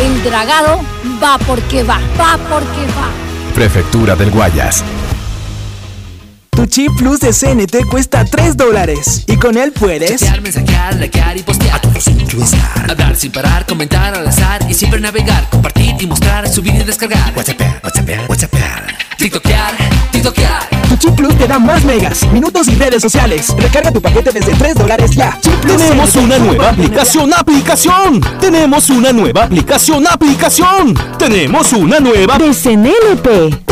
El dragado va porque va, va porque va. Prefectura del Guayas. Tu chip plus de CNT cuesta 3 dólares y con él puedes chatear, mensajear, likear y postear. A todos incluir. Hablar sin parar, comentar al azar y siempre navegar, compartir y mostrar, subir y descargar. WhatsApp, WhatsApp, WhatsApp. TikTokear, TikTokear. Tu chip plus te da más megas, minutos y redes sociales. Recarga tu paquete desde 3 dólares ya. Chip plus Tenemos una nueva aplicación, aplicación. Tenemos una nueva aplicación, aplicación. Tenemos una nueva de CNLP.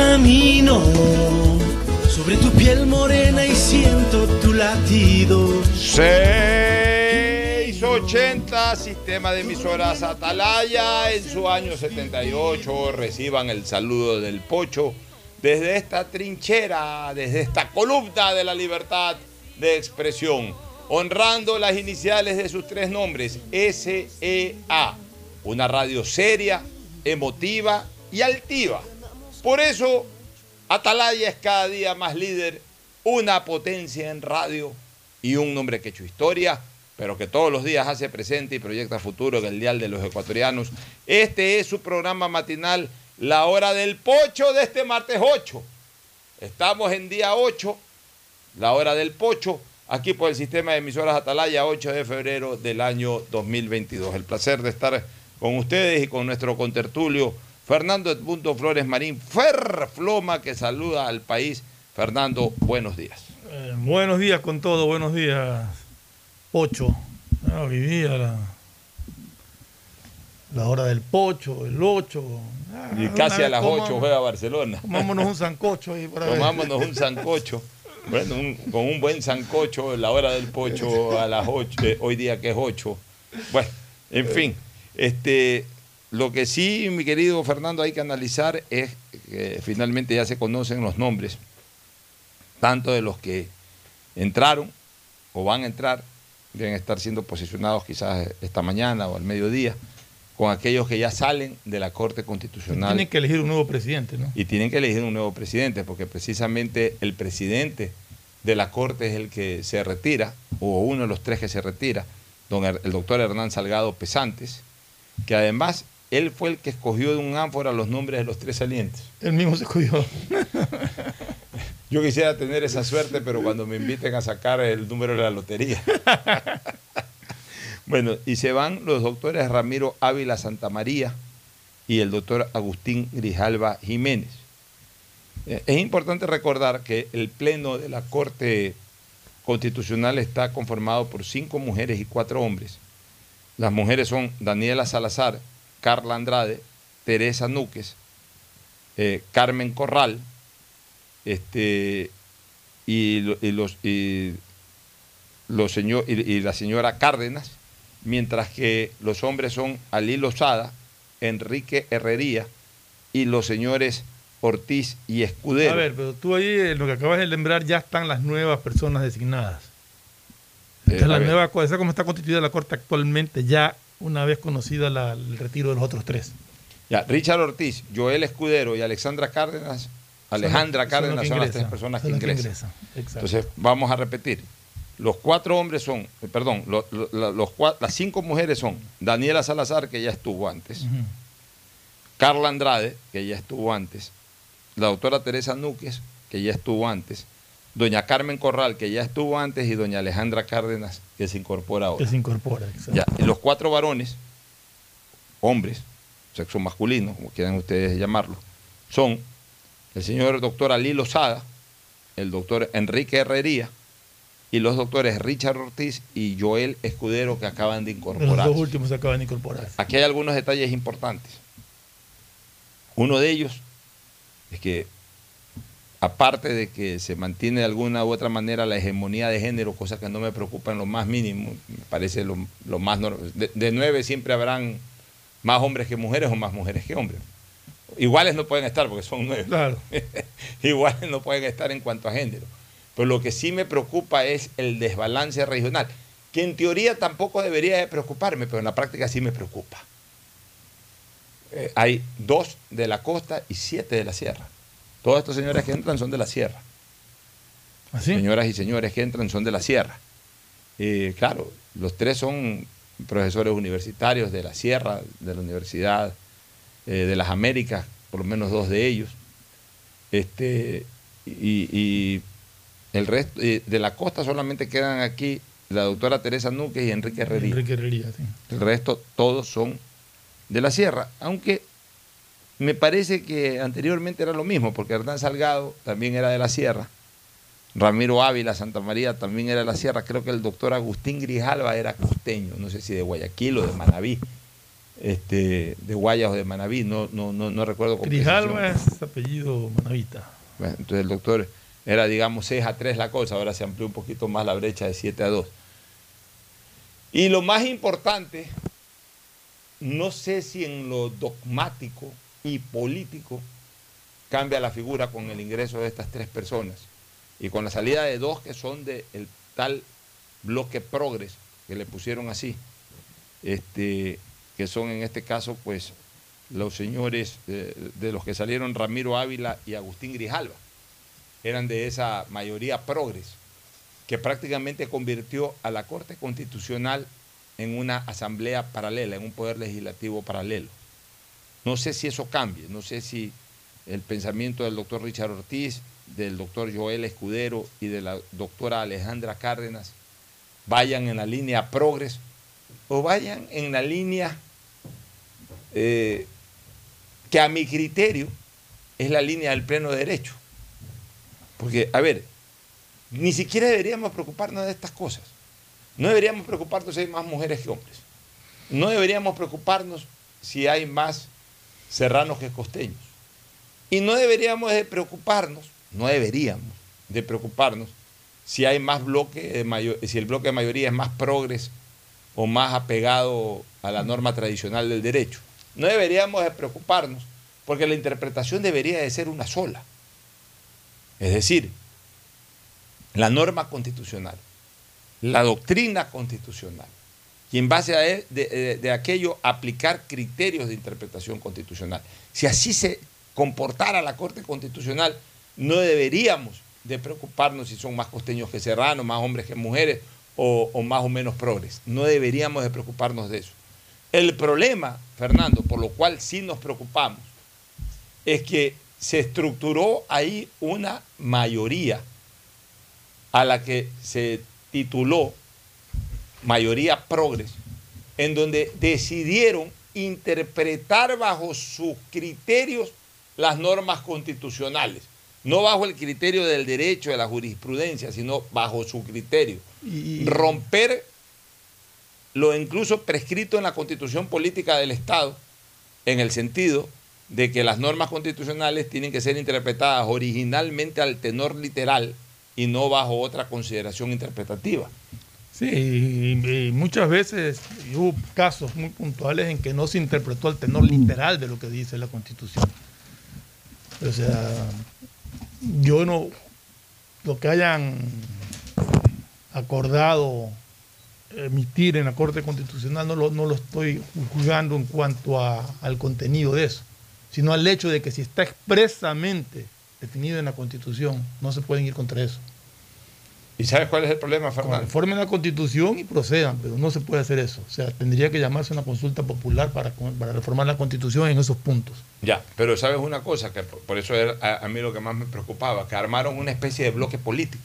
Camino sobre tu piel morena y siento tu latido. 680, sistema de emisoras Atalaya, en su año 78, reciban el saludo del Pocho desde esta trinchera, desde esta columna de la libertad de expresión, honrando las iniciales de sus tres nombres, SEA, una radio seria, emotiva y altiva. Por eso, Atalaya es cada día más líder, una potencia en radio y un nombre que hecho historia, pero que todos los días hace presente y proyecta futuro en el Dial de los Ecuatorianos. Este es su programa matinal, La Hora del Pocho, de este martes 8. Estamos en día 8, La Hora del Pocho, aquí por el sistema de emisoras Atalaya, 8 de febrero del año 2022. El placer de estar con ustedes y con nuestro contertulio. Fernando Edmundo Flores Marín, Ferfloma, que saluda al país. Fernando, buenos días. Eh, buenos días con todo, buenos días, Pocho. Ah, hoy día la, la hora del Pocho, el 8. Ah, Y casi a las comamos- 8 juega Barcelona. Comámonos un sancocho ahí para ver. Tomámonos un sancocho. Bueno, un- con un buen sancocho, la hora del pocho a las 8, hoy día que es 8. Bueno, en fin, este, lo que sí, mi querido Fernando, hay que analizar es que finalmente ya se conocen los nombres tanto de los que entraron o van a entrar, deben estar siendo posicionados quizás esta mañana o al mediodía, con aquellos que ya salen de la Corte Constitucional. Tienen que elegir un nuevo presidente, ¿no? Y tienen que elegir un nuevo presidente, porque precisamente el presidente de la Corte es el que se retira, o uno de los tres que se retira, don, el doctor Hernán Salgado Pesantes, que además él fue el que escogió de un ánfora los nombres de los tres salientes. Él mismo se escogió. Yo quisiera tener esa suerte, pero cuando me inviten a sacar el número de la lotería. bueno, y se van los doctores Ramiro Ávila Santamaría y el doctor Agustín Grijalva Jiménez. Eh, Es importante recordar que el Pleno de la Corte Constitucional está conformado por cinco mujeres y cuatro hombres. Las mujeres son Daniela Salazar, Carla Andrade, Teresa Núquez, eh, Carmen Corral, este, y, lo- y los, y, los señor, y, y la señora Cárdenas, mientras que los hombres son Ali Lozada, Enrique Herrería y los señores Ortiz y Escudero. A ver, pero tú ahí, en lo que acabas de lembrar, ya están las nuevas personas designadas. Eh, Esta es a la nueva, co- esa como está constituida la Corte actualmente, ya una vez conocida la- el retiro de los otros tres. Ya, Richard Ortiz, Joel Escudero y Alexandra Cárdenas, Alejandra Son Cárdenas son las tres personas que ingresan. Entonces, vamos a repetir. Los cuatro hombres son, eh, perdón, los las cinco mujeres son Daniela Salazar, que ya estuvo antes. Carla Andrade, que ya estuvo antes, la doctora Teresa Núquez, que ya estuvo antes, doña Carmen Corral, que ya estuvo antes, y doña Alejandra Cárdenas, que se incorpora ahora. Que se incorpora. exacto. Ya, y los cuatro varones, hombres, sexo masculino, como quieran ustedes llamarlo, son el señor doctor Ali Lozada, el doctor Enrique Herrería y los doctores Richard Ortiz y Joel Escudero que acaban de De los incorporar. dos últimos se acaban de incorporarse. Aquí hay algunos detalles importantes. Uno de ellos es que, aparte de que se mantiene de alguna u otra manera la hegemonía de género, cosa que no me preocupa en lo más mínimo, me parece lo, lo más normal. De, de nueve siempre habrán más hombres que mujeres o más mujeres que hombres. Iguales no pueden estar porque son nueve. Claro. Iguales no pueden estar en cuanto a género. Pero lo que sí me preocupa es el desbalance regional, que en teoría tampoco debería de preocuparme, pero en la práctica sí me preocupa. Eh, hay dos de la costa y siete de la sierra. Todos estos señores que entran son de la sierra. ¿Así? Señoras y señores que entran son de la sierra. Eh, claro, los tres son profesores universitarios de la sierra, de la Universidad eh, de las Américas, por lo menos dos de ellos. Este, y, y el resto eh, de la costa solamente quedan aquí la doctora Teresa Núquez y Enrique Herrería. Enrique Herrería, sí. El resto todos son de la sierra, aunque me parece que anteriormente era lo mismo, porque Hernán Salgado también era de la sierra, Ramiro Ávila, Santa María también era de la sierra, creo que el doctor Agustín Grijalva era costeño, no sé si de Guayaquil o de Manabí, este, de Guayas o de Manabí, no, no, no, no recuerdo Grijalva es apellido manavita. Bueno, entonces el doctor era, digamos, 6 a 3 la cosa, ahora se amplió un poquito más la brecha de 7 a 2. Y lo más importante, no sé si en lo dogmático y político cambia la figura con el ingreso de estas tres personas y con la salida de dos que son del tal bloque progres, que le pusieron así, este, que son en este caso pues los señores eh, de los que salieron Ramiro Ávila y Agustín Grijalva, eran de esa mayoría progres, que prácticamente convirtió a la Corte Constitucional en una asamblea paralela, en un poder legislativo paralelo. No sé si eso cambie, no sé si el pensamiento del doctor Richard Ortiz, del doctor Joel Escudero y de la doctora Alejandra Cárdenas vayan en la línea progres o vayan en la línea eh, que a mi criterio es la línea del pleno derecho. Porque, a ver, ni siquiera deberíamos preocuparnos de estas cosas. No deberíamos preocuparnos si hay más mujeres que hombres. No deberíamos preocuparnos si hay más serranos que costeños. Y no deberíamos de preocuparnos, no deberíamos de preocuparnos si hay más bloque de si el bloque de mayoría es más progres o más apegado a la norma tradicional del derecho. No deberíamos de preocuparnos porque la interpretación debería de ser una sola. Es decir, la norma constitucional, la doctrina constitucional, y en base a de, de- de aquello aplicar criterios de interpretación constitucional. Si así se comportara la Corte Constitucional, no deberíamos de preocuparnos si son más costeños que serranos, más hombres que mujeres o, o más o menos progres. No deberíamos de preocuparnos de eso. El problema, Fernando, por lo cual sí nos preocupamos, es que se estructuró ahí una mayoría a la que se tituló mayoría progres, en donde decidieron interpretar bajo sus criterios las normas constitucionales, no bajo el criterio del derecho, de la jurisprudencia, sino bajo su criterio. Y- Romper lo incluso prescrito en la constitución política del Estado, en el sentido de que las normas constitucionales tienen que ser interpretadas originalmente al tenor literal y no bajo otra consideración interpretativa. Sí, y, muchas veces hubo casos muy puntuales en que no se interpretó el tenor literal de lo que dice la Constitución. O sea, yo no, lo que hayan acordado emitir en la Corte Constitucional no lo, no lo estoy juzgando en cuanto a- al contenido de eso, sino al hecho de que si está expresamente definido en la Constitución, no se pueden ir contra eso. ¿Y sabes cuál es el problema, Fernando? Conformen la constitución y procedan, pero no se puede hacer eso. O sea, tendría que llamarse una consulta popular para, para reformar la constitución en esos puntos. Ya, pero sabes una cosa, que por eso era a, a mí lo que más me preocupaba, que armaron una especie de bloque político.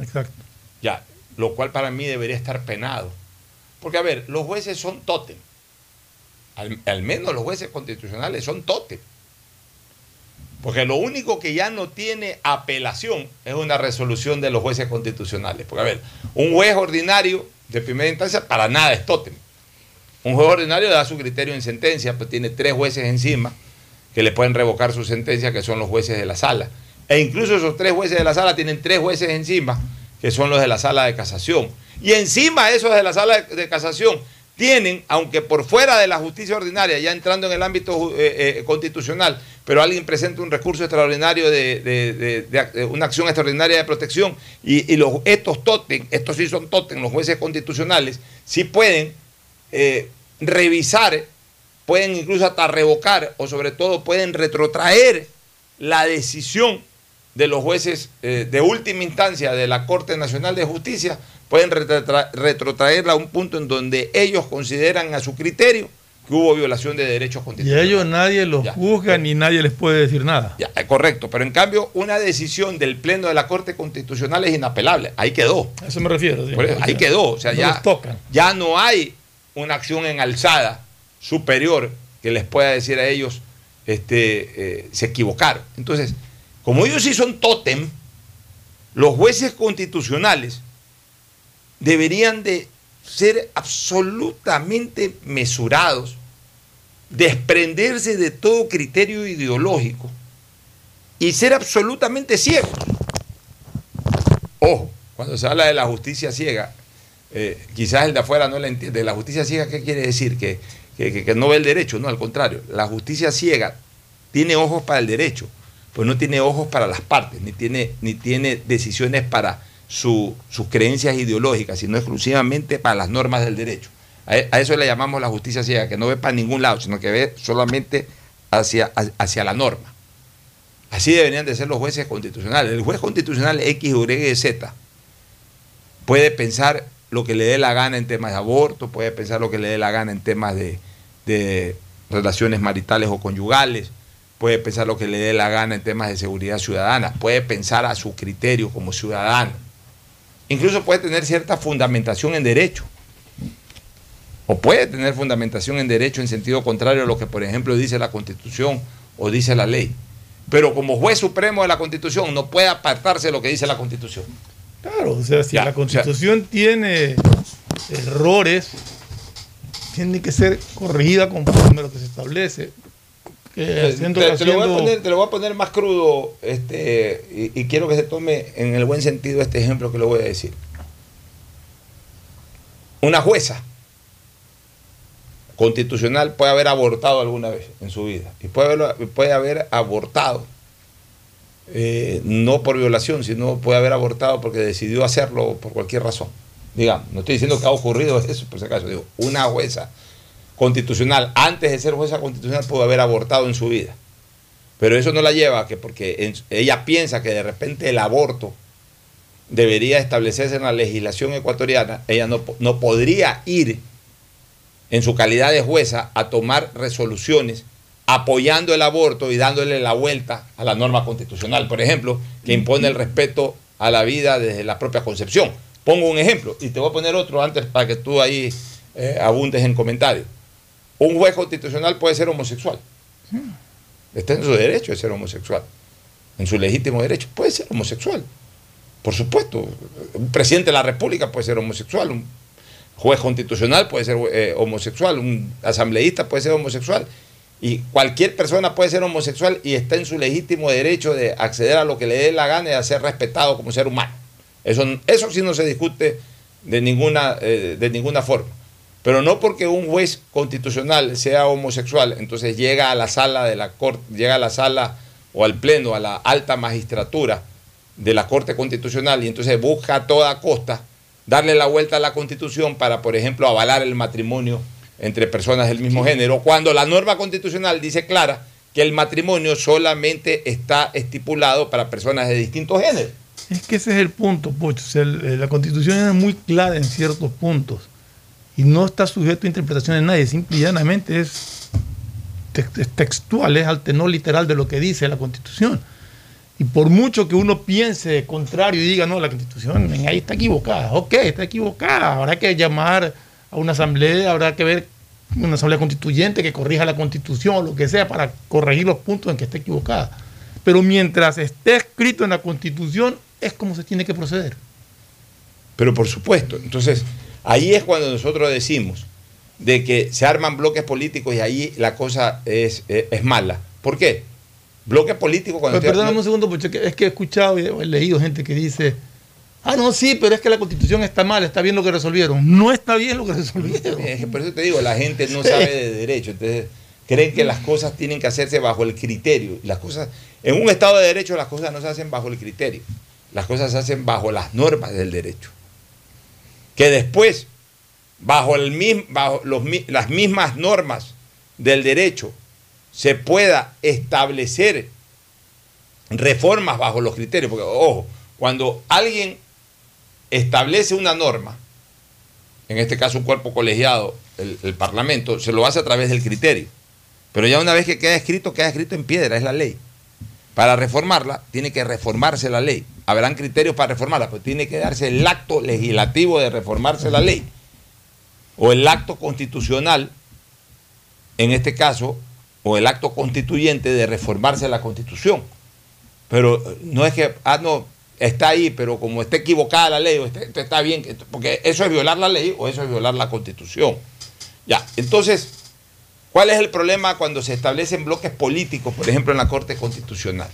Exacto. Ya, lo cual para mí debería estar penado. Porque, a ver, los jueces son tótem. Al, al menos los jueces constitucionales son tótem. Porque lo único que ya no tiene apelación es una resolución de los jueces constitucionales. Porque, a ver, un juez ordinario de primera instancia para nada es tótem. Un juez ordinario da su criterio en sentencia, pues tiene tres jueces encima que le pueden revocar su sentencia, que son los jueces de la sala. E incluso esos tres jueces de la sala tienen tres jueces encima, que son los de la sala de casación. Y encima esos de la sala de, de casación tienen, aunque por fuera de la justicia ordinaria, ya entrando en el ámbito eh, eh, constitucional, pero alguien presenta un recurso extraordinario de, una acción extraordinaria de protección y, estos totem, estos sí son totem, los jueces constitucionales, sí pueden eh, revisar, pueden incluso hasta revocar o sobre todo pueden retrotraer la decisión de los jueces de última instancia de la Corte Nacional de Justicia, pueden retrotra- retrotraerla a un punto en donde ellos consideran a su criterio que hubo violación de derechos Y a constitucionales. ellos nadie los juzga ni nadie les puede decir nada. Ya, eh, correcto, pero en cambio una decisión del Pleno de la Corte Constitucional es inapelable, ahí quedó. A eso me refiero. sí. Eso, ahí quedó, o sea, no ya, ya no hay una acción en alzada superior que les pueda decir a ellos, este, eh, se equivocaron. Entonces, como ellos sí son tótem, los jueces constitucionales deberían de ser absolutamente mesurados, desprenderse de todo criterio ideológico y ser absolutamente ciegos. Ojo, cuando se habla de la justicia ciega, eh, quizás el de afuera no la entiende. La justicia ciega, ¿qué quiere decir? Que, que- que- no ve el derecho, no, al contrario. La justicia ciega tiene ojos para el derecho, pues no tiene ojos para las partes, ni tiene, ni tiene decisiones para su- sus creencias ideológicas, sino exclusivamente para las normas del derecho. A, e- a eso le llamamos la justicia ciega, que no ve para ningún lado, sino que ve solamente hacia, hacia la norma. Así deberían de ser los jueces constitucionales. El juez constitucional X, Y, Z puede pensar lo que le dé la gana en temas de aborto, puede pensar lo que le dé la gana en temas de, de relaciones maritales o conyugales, puede pensar lo que le dé la gana en temas de seguridad ciudadana, puede pensar a su criterio como ciudadano. Incluso puede tener cierta fundamentación en derecho. O puede tener fundamentación en derecho en sentido contrario a lo que, por ejemplo, dice la Constitución o dice la ley. Pero como juez supremo de la Constitución no puede apartarse de lo que dice la Constitución. Claro, o sea, si Ya, la o sea- constitución tiene errores, tiene que ser corregida conforme a lo que se establece. Que Te, haciendo- te- te lo voy a poner, te lo voy a poner más crudo este, y, y quiero que se tome en el buen sentido este ejemplo que le voy a decir. Una jueza constitucional puede haber abortado alguna vez en su vida y puede haber, puede haber abortado eh, no por violación, sino puede haber abortado porque decidió hacerlo por cualquier razón. Digamos, no estoy diciendo que ha ocurrido eso, por si acaso, digo, una jueza constitucional, antes de ser jueza constitucional, pudo haber abortado en su vida. Pero eso no la lleva a que porque ella piensa que de repente el aborto debería establecerse en la legislación ecuatoriana, ella no, no podría ir en su calidad de jueza a tomar resoluciones apoyando el aborto y dándole la vuelta a la norma constitucional, por ejemplo, que impone el respeto a la vida desde la propia concepción. Pongo un ejemplo y te voy a poner otro antes para que tú ahí eh, abundes en comentarios. Un juez constitucional puede ser homosexual. Está en su derecho de ser homosexual. En su legítimo derecho. Puede ser homosexual. Por supuesto. Un presidente de la República puede ser homosexual. Un juez constitucional puede ser eh, homosexual. Un asambleísta puede ser homosexual. Y cualquier persona puede ser homosexual y está en su legítimo derecho de acceder a lo que le dé la gana y de ser respetado como ser humano. Eso, eso sí no se discute de ninguna, eh, de ninguna forma. Pero no porque un juez constitucional sea homosexual, entonces llega a la sala de la corte, llega a la sala o al pleno, a la alta magistratura de la Corte Constitucional y entonces busca a toda costa darle la vuelta a la Constitución para, por ejemplo, avalar el matrimonio entre personas del mismo género, cuando la norma constitucional dice clara que el matrimonio solamente está estipulado para personas de distintos géneros. Es que ese es el punto, Pocho. O sea, el- la constitución es muy clara en ciertos puntos y no está sujeto a interpretación de nadie, simple y llanamente es, tex- es textual, es al tenor literal de lo que dice la constitución. Y por mucho que uno piense contrario y diga, no, la constitución ahí está equivocada, ok, está equivocada, habrá que llamar a una asamblea, habrá que ver una asamblea constituyente que corrija la constitución o lo que sea para corregir los puntos en que esté equivocada. Pero mientras esté escrito en la constitución, es como se tiene que proceder. Pero por supuesto, entonces ahí es cuando nosotros decimos de que se arman bloques políticos y ahí la cosa es, es, es mala. ¿Por qué? Bloques políticos cuando... Pero perdóname un segundo, porque es que he escuchado y he leído gente que dice, ah, no, sí, pero es que la constitución está mal, está bien lo que resolvieron. No está bien lo que resolvieron. Es que por eso te digo, la gente no sabe de derecho, entonces creen que las cosas tienen que hacerse bajo el criterio. Las cosas, en un Estado de Derecho las cosas no se hacen bajo el criterio, las cosas se hacen bajo las normas del derecho. Que después, bajo, los las mismas normas del derecho, se pueda establecer reformas bajo los criterios. Porque, ojo, cuando alguien establece una norma, en este caso un cuerpo colegiado, el, el Parlamento, se lo hace a través del criterio. Pero ya una vez que queda escrito, queda escrito en piedra, es la ley. Para reformarla, tiene que reformarse la ley. Habrán criterios para reformarla, pero tiene que darse el acto legislativo de reformarse la ley. O el acto constitucional, en este caso, o el acto constituyente de reformarse la constitución. Pero eh, no es que, ah, no, está ahí, pero como está equivocada la ley, o está, bien, porque eso es violar la ley o eso es violar la constitución. Ya, entonces, ¿cuál es el problema cuando se establecen bloques políticos, por ejemplo, en la Corte Constitucional?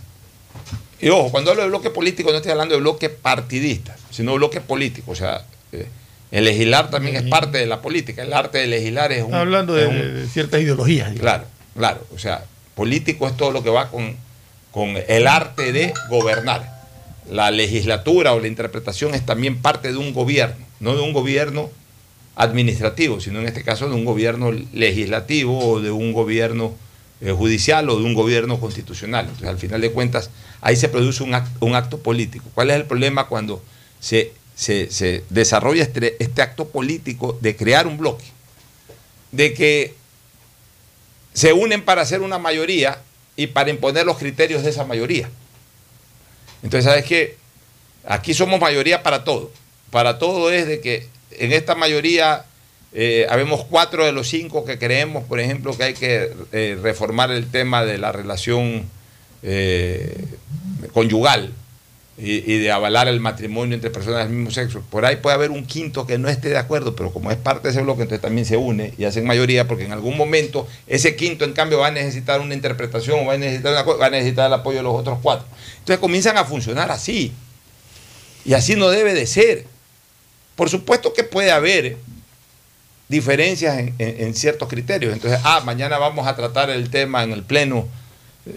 Y ojo, cuando hablo de bloque político no estoy hablando de bloque partidista, sino bloque político. O sea, eh, el legislar también es parte de la política. El arte de legislar es un... Está hablando de, es un- de ciertas ideologías. digamos. Claro, claro. O sea, político es todo lo que va con, con el arte de gobernar. La legislatura o la interpretación es también parte de un gobierno, no de un gobierno administrativo, sino en este caso de un gobierno legislativo o de un gobierno eh, judicial o de un gobierno constitucional. Entonces, al final de cuentas, ahí se produce un acto, un acto político. ¿Cuál es el problema cuando se, se- se desarrolla este, este acto político de crear un bloque? De que se unen para hacer una mayoría y para imponer los criterios de esa mayoría. Entonces, ¿sabes qué? Aquí somos mayoría para todo. Para todo es de que en esta mayoría eh, habemos cuatro de los cinco que creemos, por ejemplo, que hay que eh, reformar el tema de la relación eh, conyugal y, de avalar el matrimonio entre personas del mismo sexo. Por ahí puede haber un quinto que no esté de acuerdo, pero como es parte de ese bloque, entonces también se une y hacen mayoría, porque en algún momento ese quinto, en cambio, va a necesitar una interpretación o va a necesitar, va a necesitar el apoyo de los otros cuatro. Entonces comienzan a funcionar así. Y así no debe de ser. Por supuesto que puede haber diferencias en, en- ciertos criterios. Entonces, ah, mañana vamos a tratar el tema en el Pleno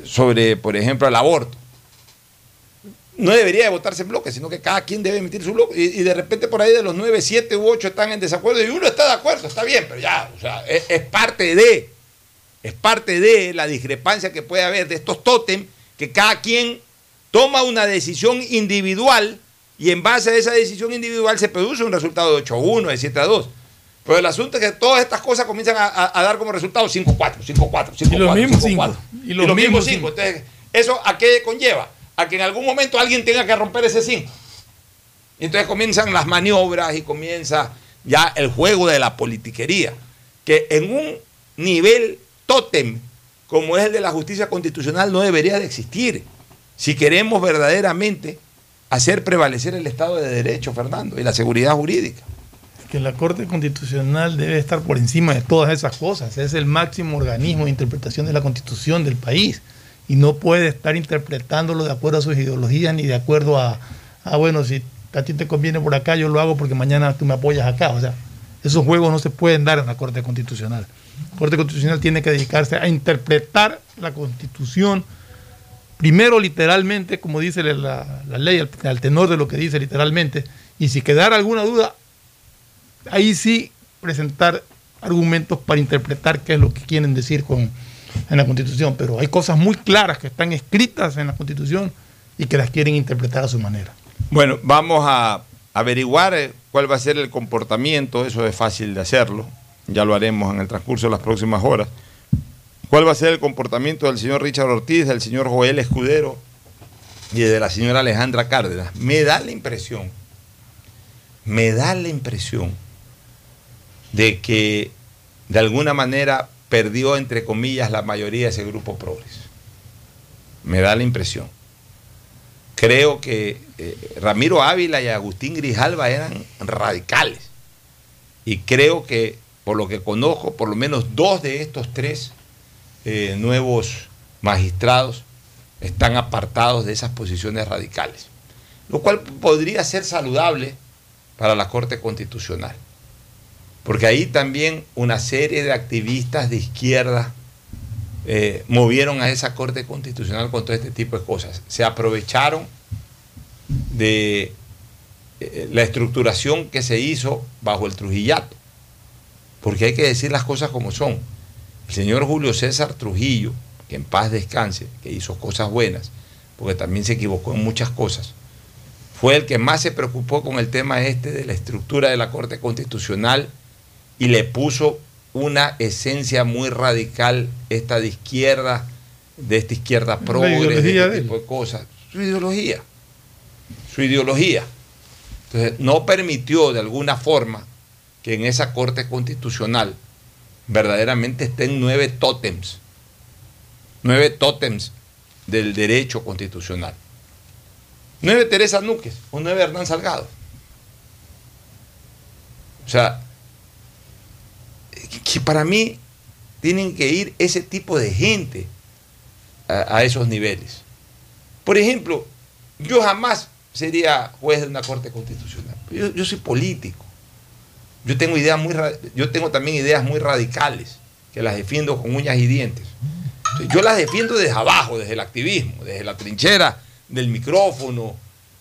sobre, por ejemplo, el aborto. no debería de votarse en bloque, sino que cada quien debe emitir su bloque. Y, de repente por ahí de los 9, 7 u 8 están en desacuerdo y uno está de acuerdo, está bien, pero ya, o sea, es, es parte de, es parte de la discrepancia que puede haber de estos tótem, que cada quien toma una decisión individual y en base a esa decisión individual se produce un resultado de 8 a 1, de 7 a 2. Pero el asunto es que todas estas cosas comienzan a, a- a dar como resultado 5 4, 5 4, 5 Y los 4, mismos 5 cinco. 4. Y los mismos mismos 5. cinco. Entonces, ¿eso a qué conlleva? A que en algún momento alguien tenga que romper ese 5. Y entonces comienzan las maniobras y comienza ya el juego de la politiquería. Que en un nivel tótem como es el de la justicia constitucional no debería de existir. Si queremos verdaderamente hacer prevalecer el Estado de Derecho, Fernando, y la seguridad jurídica. Que la Corte Constitucional debe estar por encima de todas esas cosas. Es el máximo organismo de interpretación de la Constitución del país y no puede estar interpretándolo de acuerdo a sus ideologías ni de acuerdo a, ah, bueno, si a ti te conviene por acá, yo lo hago porque mañana tú me apoyas acá. O sea, esos juegos no se pueden dar en la Corte Constitucional. La Corte Constitucional tiene que dedicarse a interpretar la Constitución primero literalmente, como dice la, la ley, al, al tenor de lo que dice literalmente, y si quedara alguna duda, ahí sí presentar argumentos para interpretar qué es lo que quieren decir con, en la Constitución. Pero hay cosas muy claras que están escritas en la Constitución y que las quieren interpretar a su manera. Bueno, vamos a averiguar eh, cuál va a ser el comportamiento, eso es fácil de hacerlo, ya lo haremos en el transcurso de las próximas horas. ¿Cuál va a ser el comportamiento del señor Richard Ortiz, del señor Joel Escudero y de la señora Alejandra Cárdenas? Me da la impresión, me da la impresión de que de alguna manera perdió, entre comillas, la mayoría de ese grupo progres. Me da la impresión. Creo que eh, Ramiro Ávila y Agustín Grijalva eran radicales. Y creo que, por lo que conozco, por lo menos dos de estos tres eh, nuevos magistrados están apartados de esas posiciones radicales. Lo cual podría ser saludable para la Corte Constitucional. Porque ahí también una serie de activistas de izquierda eh, movieron a esa Corte Constitucional con todo este tipo de cosas. Se aprovecharon de eh, la estructuración que se hizo bajo el Trujillato. Porque hay que decir las cosas como son. El señor Julio César Trujillo, que en paz descanse, que hizo cosas buenas, porque también se equivocó en muchas cosas, fue el que más se preocupó con el tema este de la estructura de la Corte Constitucional y le puso una esencia muy radical, esta de izquierda, de esta izquierda progre, de este tipo de cosas. Su ideología. Su ideología. Entonces, no permitió de alguna forma que en esa Corte Constitucional verdaderamente estén nueve tótems, nueve tótems del derecho constitucional. Nueve Teresa Núquez o nueve Hernán Salgado. O sea, que para mí tienen que ir ese tipo de gente a, esos niveles. Por ejemplo, yo jamás sería juez de una corte constitucional. Yo, yo soy político. Yo tengo ideas muy yo tengo también ideas muy radicales que las defiendo con uñas y dientes. Yo las defiendo desde abajo, desde el activismo, desde la trinchera del micrófono,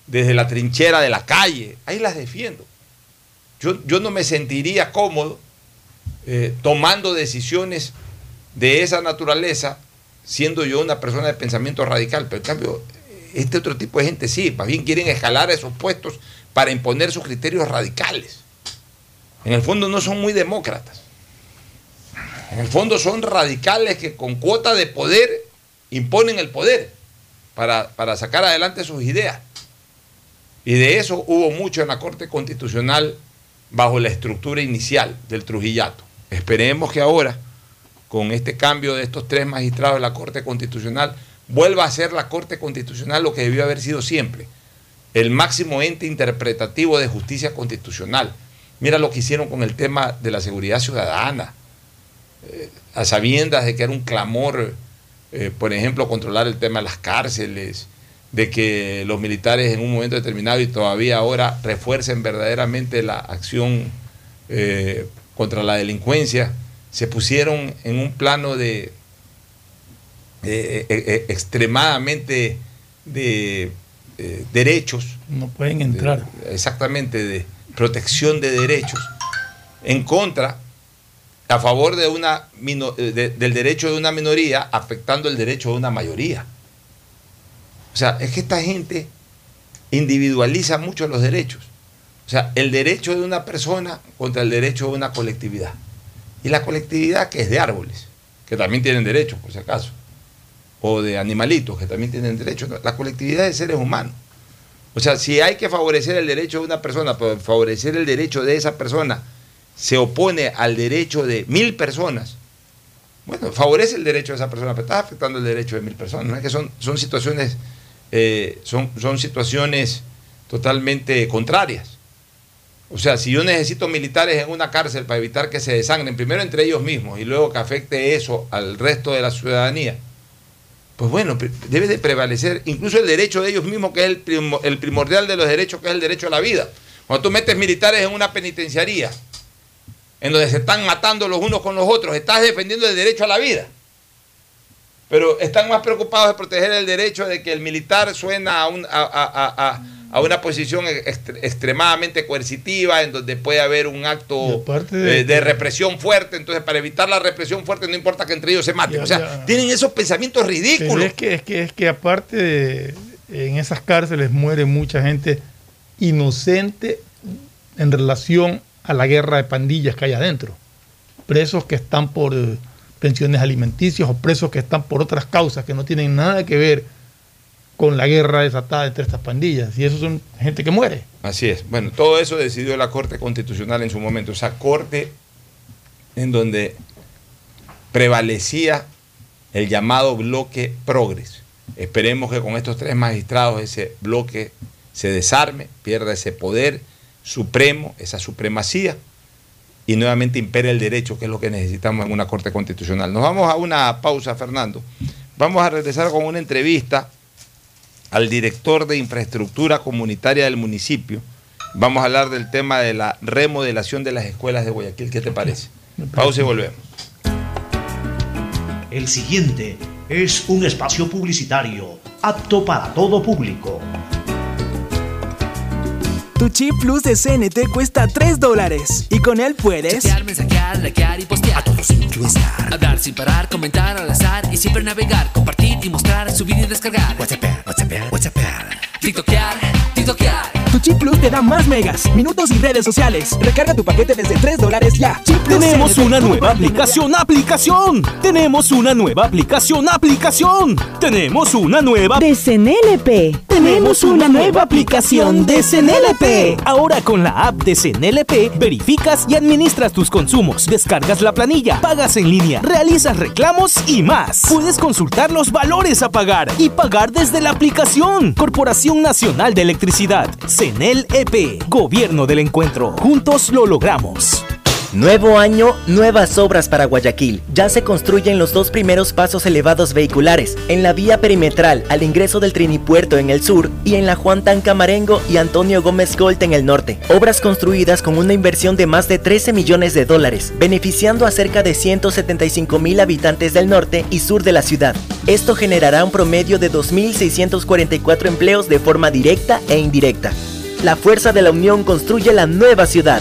desde la trinchera de la calle. Ahí las defiendo. Yo, yo no me sentiría cómodo eh, tomando decisiones de esa naturaleza, siendo yo una persona de pensamiento radical. Pero en cambio, este otro tipo de gente sí, más bien quieren escalar esos puestos para imponer sus criterios radicales. En el fondo no son muy demócratas. En el fondo son radicales que con cuota de poder imponen el poder para, para sacar adelante sus ideas. Y de eso hubo mucho en la Corte Constitucional bajo la estructura inicial del Trujillato. Esperemos que ahora, con este cambio de estos tres magistrados de la Corte Constitucional, vuelva a ser la Corte Constitucional lo que debió haber sido siempre, el máximo ente interpretativo de justicia constitucional. Mira lo que hicieron con el tema de la seguridad ciudadana, eh, a sabiendas de que era un clamor, eh, por ejemplo, controlar el tema de las cárceles, de que los militares en un momento determinado y todavía ahora refuercen verdaderamente la acción eh, contra la delincuencia, se pusieron en un plano de eh, eh, eh, extremadamente de eh, derechos. No pueden entrar. de- exactamente, de protección de derechos en contra, a favor de una de- del derecho de una minoría, afectando el derecho de una mayoría. O sea, es que esta gente individualiza mucho los derechos. O sea, el derecho de una persona contra el derecho de una colectividad. Y la colectividad que es de árboles, que también tienen derechos, por si acaso. O de animalitos, que también tienen derechos. La colectividad de seres humanos. O sea, si hay que favorecer el derecho de una persona, pero favorecer el derecho de esa persona se opone al derecho de mil personas, bueno, favorece el derecho de esa persona, pero está afectando el derecho de mil personas. ¿no? Es que son, son situaciones, eh, son, son situaciones totalmente contrarias. O sea, si yo necesito militares en una cárcel para evitar que se desangren, primero entre ellos mismos y luego que afecte eso al resto de la ciudadanía, pues bueno, debe de prevalecer incluso el derecho de ellos mismos, que es el primordial de los derechos, que es el derecho a la vida. Cuando tú metes militares en una penitenciaría, en donde se están matando los unos con los otros, estás defendiendo el derecho a la vida. Pero están más preocupados de proteger el derecho de que el militar suena a, un- a- a- a- una posición extre- extremadamente coercitiva, en donde puede haber un acto de- eh, de represión fuerte. Entonces, para evitar la represión fuerte, no importa que entre ellos se maten. Ya, o sea, ya. tienen esos pensamientos Pero ridículos. es que, es que, es que aparte de, en esas cárceles muere mucha gente inocente en relación a la guerra de pandillas que hay adentro. Presos que están por eh, pensiones alimenticias o presos que están por otras causas que no tienen nada que ver con la guerra desatada entre estas pandillas. Y eso son gente que muere. Así es. Bueno, todo eso decidió la Corte Constitucional en su momento. Esa Corte en donde prevalecía el llamado bloque progres. Esperemos que con estos tres magistrados ese bloque se desarme, pierda ese poder supremo, esa supremacía, y nuevamente impere el derecho, que es lo que necesitamos en una Corte Constitucional. Nos vamos a una pausa, Fernando. Vamos a regresar con una entrevista al director de infraestructura comunitaria del municipio. Vamos a hablar del tema de la remodelación de las escuelas de Guayaquil. ¿Qué te parece? Pausa y volvemos. El siguiente es un espacio publicitario apto para todo público. Tu chip plus de CNT cuesta 3 dólares y con él puedes Chatear, mensajear, likear y postear. A todos incluesar. Hablar sin parar, comentar al azar y siempre navegar, compartir y mostrar, subir y descargar. WhatsApp, WhatsApp, WhatsApp. TikTokear, TikTokear. Tu chip plus te da más megas, minutos y redes sociales. Recarga tu paquete desde 3 dólares ya. Chip Plus Tenemos CNT. una nueva aplicación, aplicación. Tenemos una nueva aplicación, aplicación. Tenemos una nueva de CNLP. Tenemos una nueva aplicación de CNLP. Ahora con la app de CNLP verificas y administras tus consumos, descargas la planilla, pagas en línea, realizas reclamos y más. Puedes consultar los valores a pagar y pagar desde la aplicación. Corporación Nacional de Electricidad, CNLP, Gobierno del Encuentro. Juntos lo logramos. Nuevo año, nuevas obras para Guayaquil. Ya se construyen los dos primeros pasos elevados vehiculares, en la vía perimetral al ingreso del Trinipuerto en el sur y en la Juan Tan Camarengo y Antonio Gómez Gold en el norte. Obras construidas con una inversión de más de 13 millones de dólares, beneficiando a cerca de 175 mil habitantes del norte y sur de la ciudad. Esto generará un promedio de 2.644 empleos de forma directa e indirecta. La fuerza de la unión construye la nueva ciudad.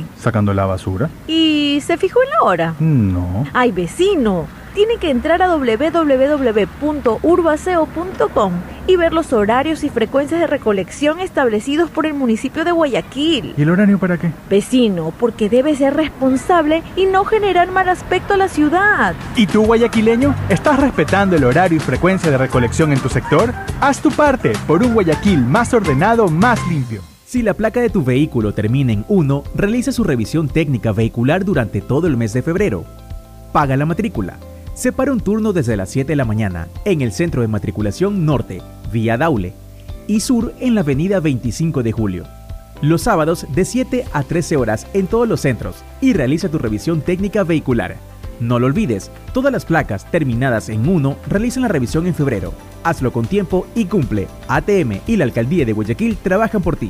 Sacando la basura. ¿Y se fijó en la hora? No. Ay, vecino, tiene que entrar a www.urbaceo.com y ver los horarios y frecuencias de recolección establecidos por el municipio de Guayaquil. ¿Y el horario para qué? Vecino, porque debe ser responsable y no generar mal aspecto a la ciudad. ¿Y tú, guayaquileño, estás respetando el horario y frecuencia de recolección en tu sector? Haz tu parte por un Guayaquil más ordenado, más limpio. Si la placa de tu vehículo termina en 1, realiza su revisión técnica vehicular durante todo el mes de febrero. Paga la matrícula. Separa un turno desde las 7 de la mañana en el Centro de Matriculación Norte, vía Daule, y Sur en la Avenida 25 de Julio. Los sábados de 7 a 13 horas en todos los centros y realiza tu revisión técnica vehicular. No lo olvides, todas las placas terminadas en 1 realizan la revisión en febrero. Hazlo con tiempo y cumple. ATM y la Alcaldía de Guayaquil trabajan por ti.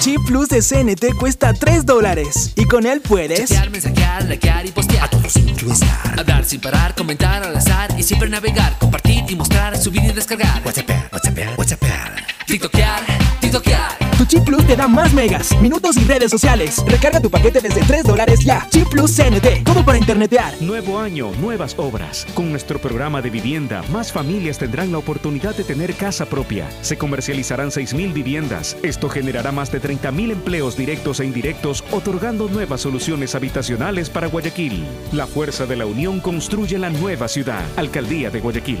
Chip plus de CNT cuesta 3 dólares y con él puedes Chatear, mensajear, likear y postear. A todos sin estar. Hablar sin parar, comentar al azar y siempre navegar, compartir y mostrar, subir y descargar. WhatsApp, WhatsApp, WhatsApp. TikTokear, TikTokear. Tu chip plus te da más megas, minutos y redes sociales. Recarga tu paquete desde 3 dólares ya. Chip plus CNT, todo para internetear. Nuevo año, nuevas obras. Con nuestro programa de vivienda, más familias tendrán la oportunidad de tener casa propia. Se comercializarán 6.000 viviendas. Esto generará más de 30.000 empleos directos e indirectos, otorgando nuevas soluciones habitacionales para Guayaquil. La fuerza de la unión construye la nueva ciudad. Alcaldía de Guayaquil.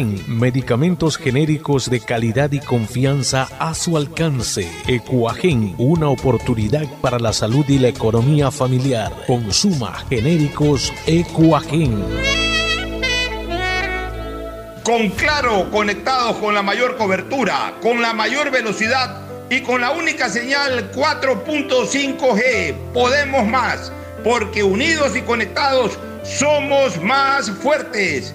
Medicamentos genéricos de calidad y confianza a su alcance. Ecuagen, una oportunidad para la salud y la economía familiar. Consuma genéricos Ecuagen. Con Claro, conectados con la mayor cobertura, con la mayor velocidad y con la única señal 4.5G. Podemos más, porque unidos y conectados somos más fuertes.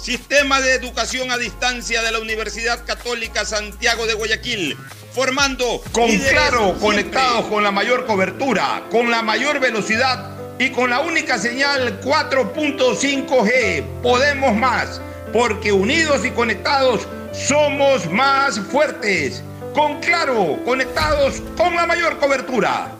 Sistema de Educación a Distancia de la Universidad Católica Santiago de Guayaquil, formando con claro, conectados con la mayor cobertura, con la mayor velocidad y con la única señal 4.5G. Podemos más, porque unidos y conectados somos más fuertes. Con claro, conectados con la mayor cobertura.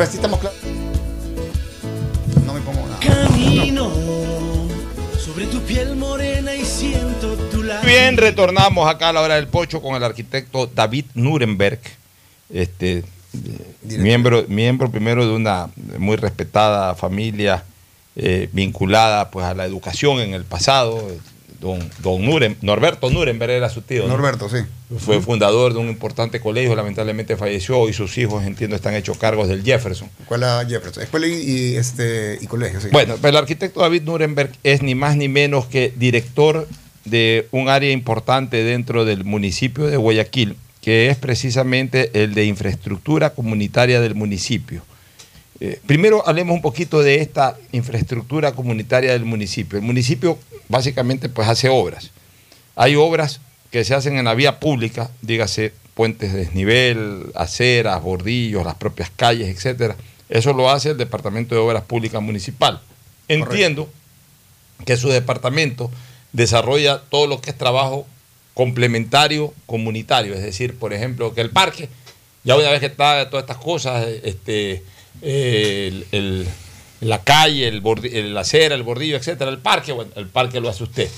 Pero sí estamos claros. No me pongo nada. Camino sobre tu piel morena y siento tu latido. Bien, retornamos acá a la hora del pocho con el arquitecto David Nuremberg, este, eh, miembro, miembro primero de una muy respetada familia eh, vinculada pues a la educación en el pasado. Don, don Norberto Nuremberg era su tío. ¿no? Norberto, sí. Fue fundador de un importante colegio, lamentablemente falleció y sus hijos, entiendo, están hechos cargos del Jefferson. Escuela Jefferson. Escuela y, y, este, y colegio, sí. Bueno, pero el arquitecto David Nuremberg es ni más ni menos que director de un área importante dentro del municipio de Guayaquil, que es precisamente el de infraestructura comunitaria del municipio. Eh, primero hablemos un poquito de esta infraestructura comunitaria del municipio. El municipio básicamente pues hace obras. Hay obras que se hacen en la vía pública, dígase puentes de desnivel, aceras, bordillos, las propias calles, etcétera. Eso lo hace el Departamento de Obras Públicas Municipal. Entiendo que su departamento desarrolla todo lo que es trabajo complementario comunitario, es decir, por ejemplo, que el parque, ya una vez que está todas estas cosas, este, el- la calle, el el- la acera, el bordillo, etcétera, el parque, bueno, el parque lo hace usted.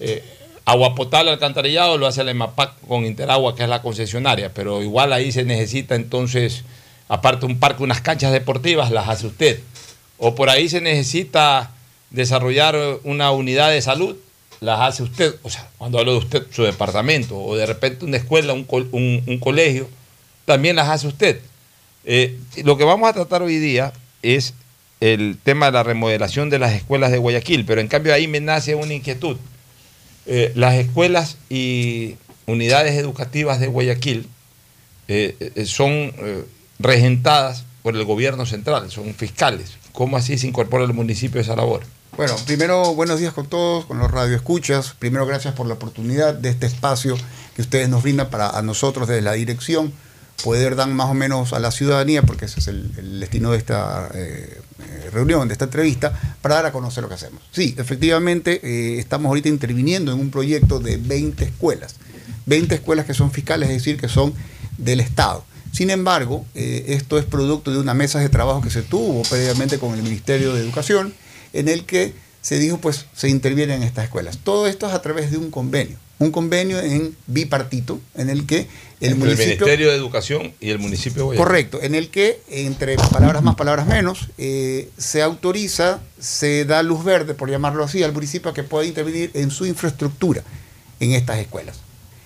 Eh, agua alcantarillado, lo hace la EMAPAC con Interagua, que es la concesionaria, pero igual ahí se necesita entonces, aparte un parque, unas canchas deportivas, las hace usted. O por ahí se necesita desarrollar una unidad de salud, las hace usted. O sea, cuando hablo de usted, su departamento, o de repente una escuela, un- un colegio, también las hace usted. Eh, lo que vamos a tratar hoy día es el tema de la remodelación de las escuelas de Guayaquil, pero en cambio ahí me nace una inquietud. Eh, las escuelas y unidades educativas de Guayaquil eh, son regentadas por el gobierno central, son fiscales. ¿Cómo así se incorpora el municipio a esa labor? Bueno, primero, buenos días con todos, con los radioescuchas. Primero, gracias por la oportunidad de este espacio que ustedes nos brindan para nosotros desde la dirección poder dar más o menos a la ciudadanía, porque ese es el, destino de esta eh, eh, reunión, de esta entrevista, para dar a conocer lo que hacemos. Sí, efectivamente, eh, estamos ahorita interviniendo en un proyecto de 20 escuelas. 20 escuelas que son fiscales, es decir, que son del Estado. Sin embargo, esto es producto de una mesa de trabajo que se tuvo previamente con el Ministerio de Educación, en el que se dijo, pues, se interviene en estas escuelas. Todo esto es a través de un convenio, un convenio en bipartito, en el que el Entre el Ministerio de Educación y el municipio de Guayaquil. Correcto, en el que, entre palabras más, palabras menos, eh, se autoriza, se da luz verde, por llamarlo así, al municipio a que pueda intervenir en su infraestructura en estas escuelas.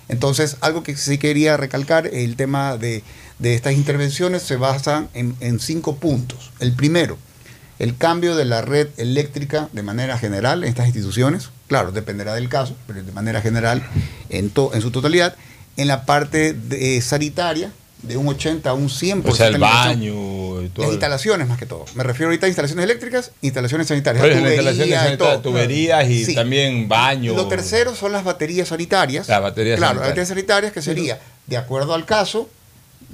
Entonces, algo que sí quería recalcar, el tema de, de estas intervenciones se basa en, en cinco puntos. El primero, el cambio de la red eléctrica de manera general en estas instituciones, claro, dependerá del caso, pero de manera general en, to- en su totalidad, en la parte de- sanitaria, de un 80 a un 100%. O sea, el baño y todo. Las instalaciones más que todo. Me refiero ahorita a instalaciones eléctricas, instalaciones sanitarias. Pero en tubería instalaciones sanitarias, tuberías y Sí. también baños. Lo tercero son las baterías sanitarias. Las baterías claro, sanitarias. las baterías sanitarias que sería de acuerdo al caso,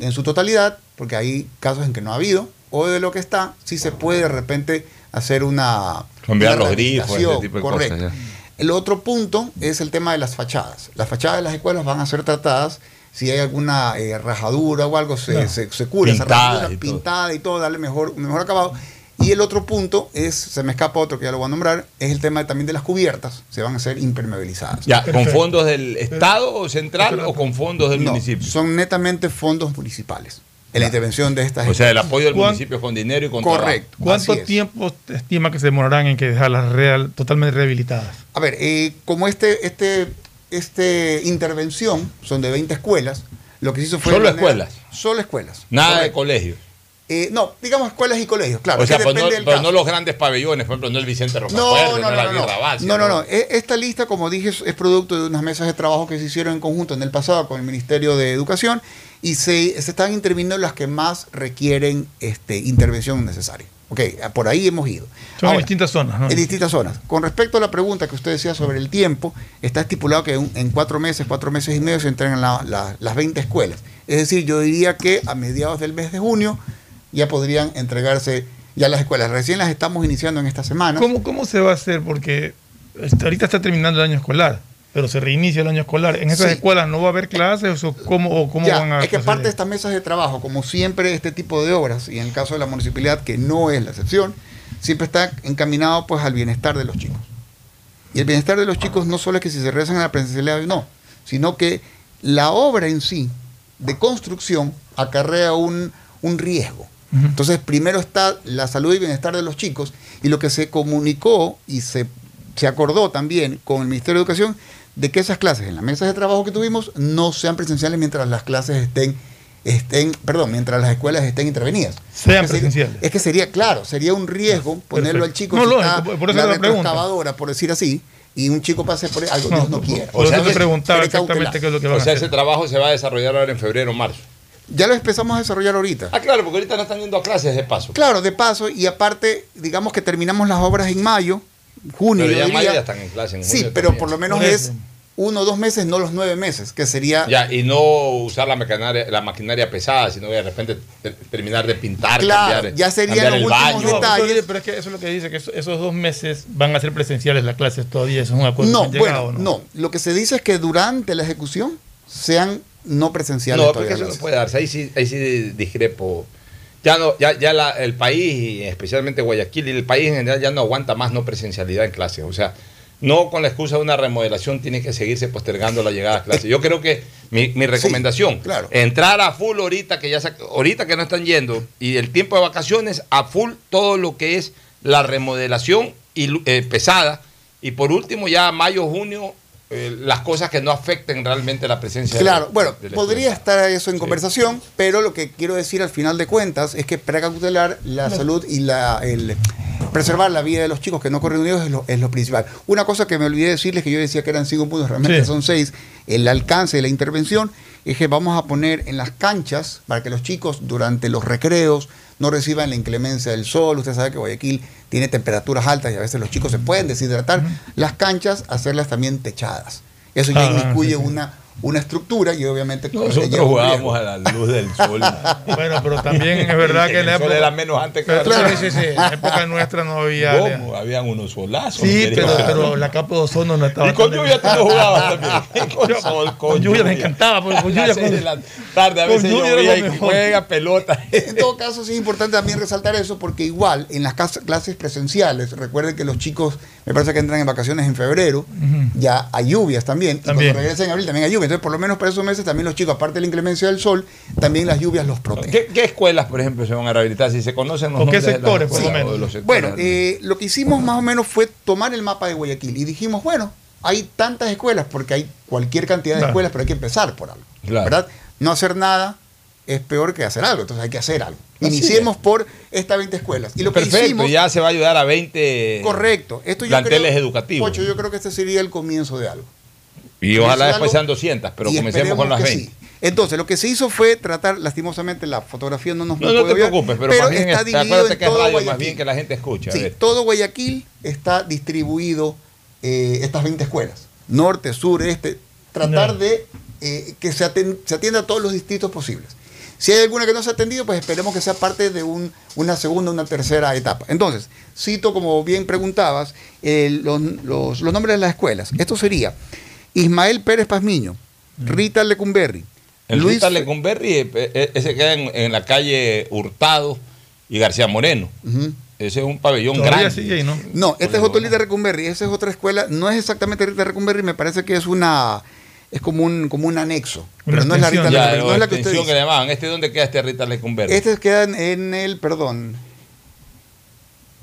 en su totalidad, porque hay casos en que no ha habido, o de lo que está, si se puede de repente hacer una. Cambiar los grifos, ese tipo de correcto. cosas, El otro punto es el tema de las fachadas. Las fachadas de las escuelas van a ser tratadas si hay alguna eh, rajadura o algo, se, No. se, se cura esa Pintada rajadura, y todo. pintada y todo, darle mejor, un mejor acabado. Y el otro punto es, se me escapa otro que ya lo voy a nombrar, es el tema también de las cubiertas, se van a hacer impermeabilizadas. Ya, ¿con fondos del Estado o central o con fondos del No, municipio? Son netamente fondos municipales en la intervención de estas O sea, el apoyo del ¿Cuán- municipio con dinero y con Correcto. ¿Cuánto así es. tiempo te estima que se demorarán en que dejarlas real, totalmente rehabilitadas? A ver, eh, como este, este, este intervención son de 20 escuelas, lo que se hizo fue... Solo escuelas. Solo escuelas. Nada de colegios. Eh, no, digamos escuelas y colegios, claro. o sea, pero, no, del pero caso. no los grandes pabellones, por ejemplo, no el Vicente No, Rocafuerte, no, no, la no, no. No, no, no. E- Esta lista, como dije, es, producto de unas mesas de trabajo que se hicieron en conjunto en el pasado con el Ministerio de Educación y se, se están interviniendo las que más requieren este, intervención necesaria. Ok, por ahí hemos ido. Son en distintas zonas, ¿no? En distintas zonas. Con respecto a la pregunta que usted decía sobre el tiempo, está estipulado que en cuatro meses, cuatro meses y medio se entregan la- la- las 20 escuelas. Es decir, yo diría que a mediados del mes de junio ya podrían entregarse ya las escuelas. Recién las estamos iniciando en esta semana. ¿Cómo, ¿Cómo se va a hacer? Porque ahorita está terminando el año escolar, pero se reinicia el año escolar. ¿En esas Sí. escuelas no va a haber clases o cómo, o cómo Ya, van a es que parte de estas mesas de trabajo, como siempre este tipo de obras, y en el caso de la municipalidad, que no es la excepción, siempre está encaminado pues al bienestar de los chicos. Y el bienestar de los chicos no solo es que si se regresan a la presencialidad o no, sino que la obra en sí de construcción acarrea un, un riesgo. Entonces, primero está la salud y bienestar de los chicos y lo que se comunicó y se, se acordó también con el Ministerio de Educación de que esas clases en las mesas de trabajo que tuvimos no sean presenciales mientras las clases estén, estén perdón, mientras las escuelas estén intervenidas. Sean Es que sería- presenciales. Es que sería, claro, sería un riesgo ponerlo al chico No, si lógico, está por- eso la por decir así, y un chico pase por algo, No, Dios no quiera. por eso te preguntaba exactamente qué es lo que van O a sea, hacer. ese trabajo se va a desarrollar ahora en febrero o marzo. Ya lo empezamos a desarrollar ahorita. Ah, claro, porque ahorita no están yendo a clases de paso. Claro, de paso, y aparte, digamos que terminamos las obras en mayo, junio. Pero ya en mayo ya están en clase. En Sí, junio pero también. por lo menos es uno o dos meses, no los nueve meses, que sería. Ya, y no usar la maquinaria, la maquinaria pesada, sino de repente ter- terminar de pintar, Claro, cambiar, ya serían cambiar los el últimos baño. No, detalles. pero, pero es que eso es lo que dice, que eso- esos dos meses van a ser presenciales las clases todavía, eso es un acuerdo. No, que han bueno, llegado, no? Lo que se dice es que durante la ejecución sean no presenciales. No, porque eso no puede darse. Ahí sí, ahí sí discrepo. Ya no, ya, ya la- el país, especialmente Guayaquil y el país en general, ya no aguanta más no presencialidad en clases. O sea, no con la excusa de una remodelación tiene que seguirse postergando la llegada a clases. Yo creo que mi, mi recomendación, entrar a full ahorita que ya ahorita que no están yendo, y el tiempo de vacaciones, a full todo lo que es la remodelación y, eh, pesada. Y por último, ya mayo, junio, eh, las cosas que no afecten realmente la presencia de- Claro, bueno, podría estar eso en conversación, pero lo que quiero decir al final de cuentas es que precautelar la salud y la, el, preservar la vida de los chicos que no corren unidos es lo, es lo principal. Una cosa que me olvidé decirles, que yo decía que eran cinco puntos, realmente Sí. son seis, el alcance de la intervención es que vamos a poner en las canchas para que los chicos durante los recreos no reciban la inclemencia del sol. Usted sabe que Guayaquil tiene temperaturas altas y a veces los chicos se pueden deshidratar. Las canchas, hacerlas también techadas. Eso ya Ah, sí, sí. una, una estructura y obviamente Nosotros jugábamos a la luz del sol. Bueno, pero también es verdad que en la el sol época- era menos antes que ahora. sí, sí, sí, en la época nuestra no había. ¿Cómo? Habían unos solazos. Sí, no pero, la capa de ozono no estaba. Y con lluvia tú no jugabas también. Con sol, con, Con lluvia me encantaba, porque con lluvia. con- de la tarde a veces llovía y juega pelota. En todo caso, sí es importante también resaltar eso porque igual en las clases presenciales, recuerden que los chicos, me parece que entran en vacaciones en febrero, ya hay lluvias también, y También. cuando regresan en abril también hay lluvias. Entonces, por lo menos para esos meses también los chicos, aparte de la inclemencia del sol, también las lluvias los protegen. ¿Qué, qué escuelas, por ejemplo, se van a rehabilitar? Si se conocen los ¿O qué sectores, por lo menos? sectores? Bueno, eh, lo que hicimos más o menos fue tomar el mapa de Guayaquil y dijimos, bueno, hay tantas escuelas, porque hay cualquier cantidad de Claro. escuelas, pero hay que empezar por algo. Claro. ¿Verdad? No hacer nada es peor que hacer algo, entonces hay que hacer algo. Así Iniciemos por estas 20 escuelas. Y lo que Perfecto, hicimos, ya se va a ayudar a 20 correcto, esto yo planteles creo, educativos. Pocho, yo creo que este sería el comienzo de algo. Y Comienzo ojalá de después algo, sean 200, pero comencemos con las que 20. sí. Entonces, lo que se hizo fue tratar, lastimosamente la fotografía no nos No, no te ver, preocupes, pero, más bien está es- dividido acuérdate en que es todo radio, más Guayaquil. bien que la gente escucha. Sí, todo Guayaquil está distribuido eh, estas 20 escuelas. Norte, sur, este. Tratar No. de eh, que se, aten- se atienda a todos los distritos posibles. Si hay alguna que no se ha atendido, pues esperemos que sea parte de un- una segunda, una tercera etapa. Entonces, cito, como bien preguntabas, los, los- los nombres de las escuelas. Esto sería Ismael Pérez Pazmiño, Rita Lecumberri, El Luis Rita Lecumberri, eh, eh, ese queda en, en la calle Hurtado y García Moreno. Ese es un pabellón Todavía grande. sigue ahí, ¿no? No, este es otro Rita Recumberri, esa es otra escuela, no es exactamente Rita Recumberri, me parece que es una es como un como un anexo, pero no es la Rita Ya, Lecumberri, no es la que usted dice. que le llamaban. ¿Este dónde queda este Rita Lecumberri? Este queda en- en el, perdón.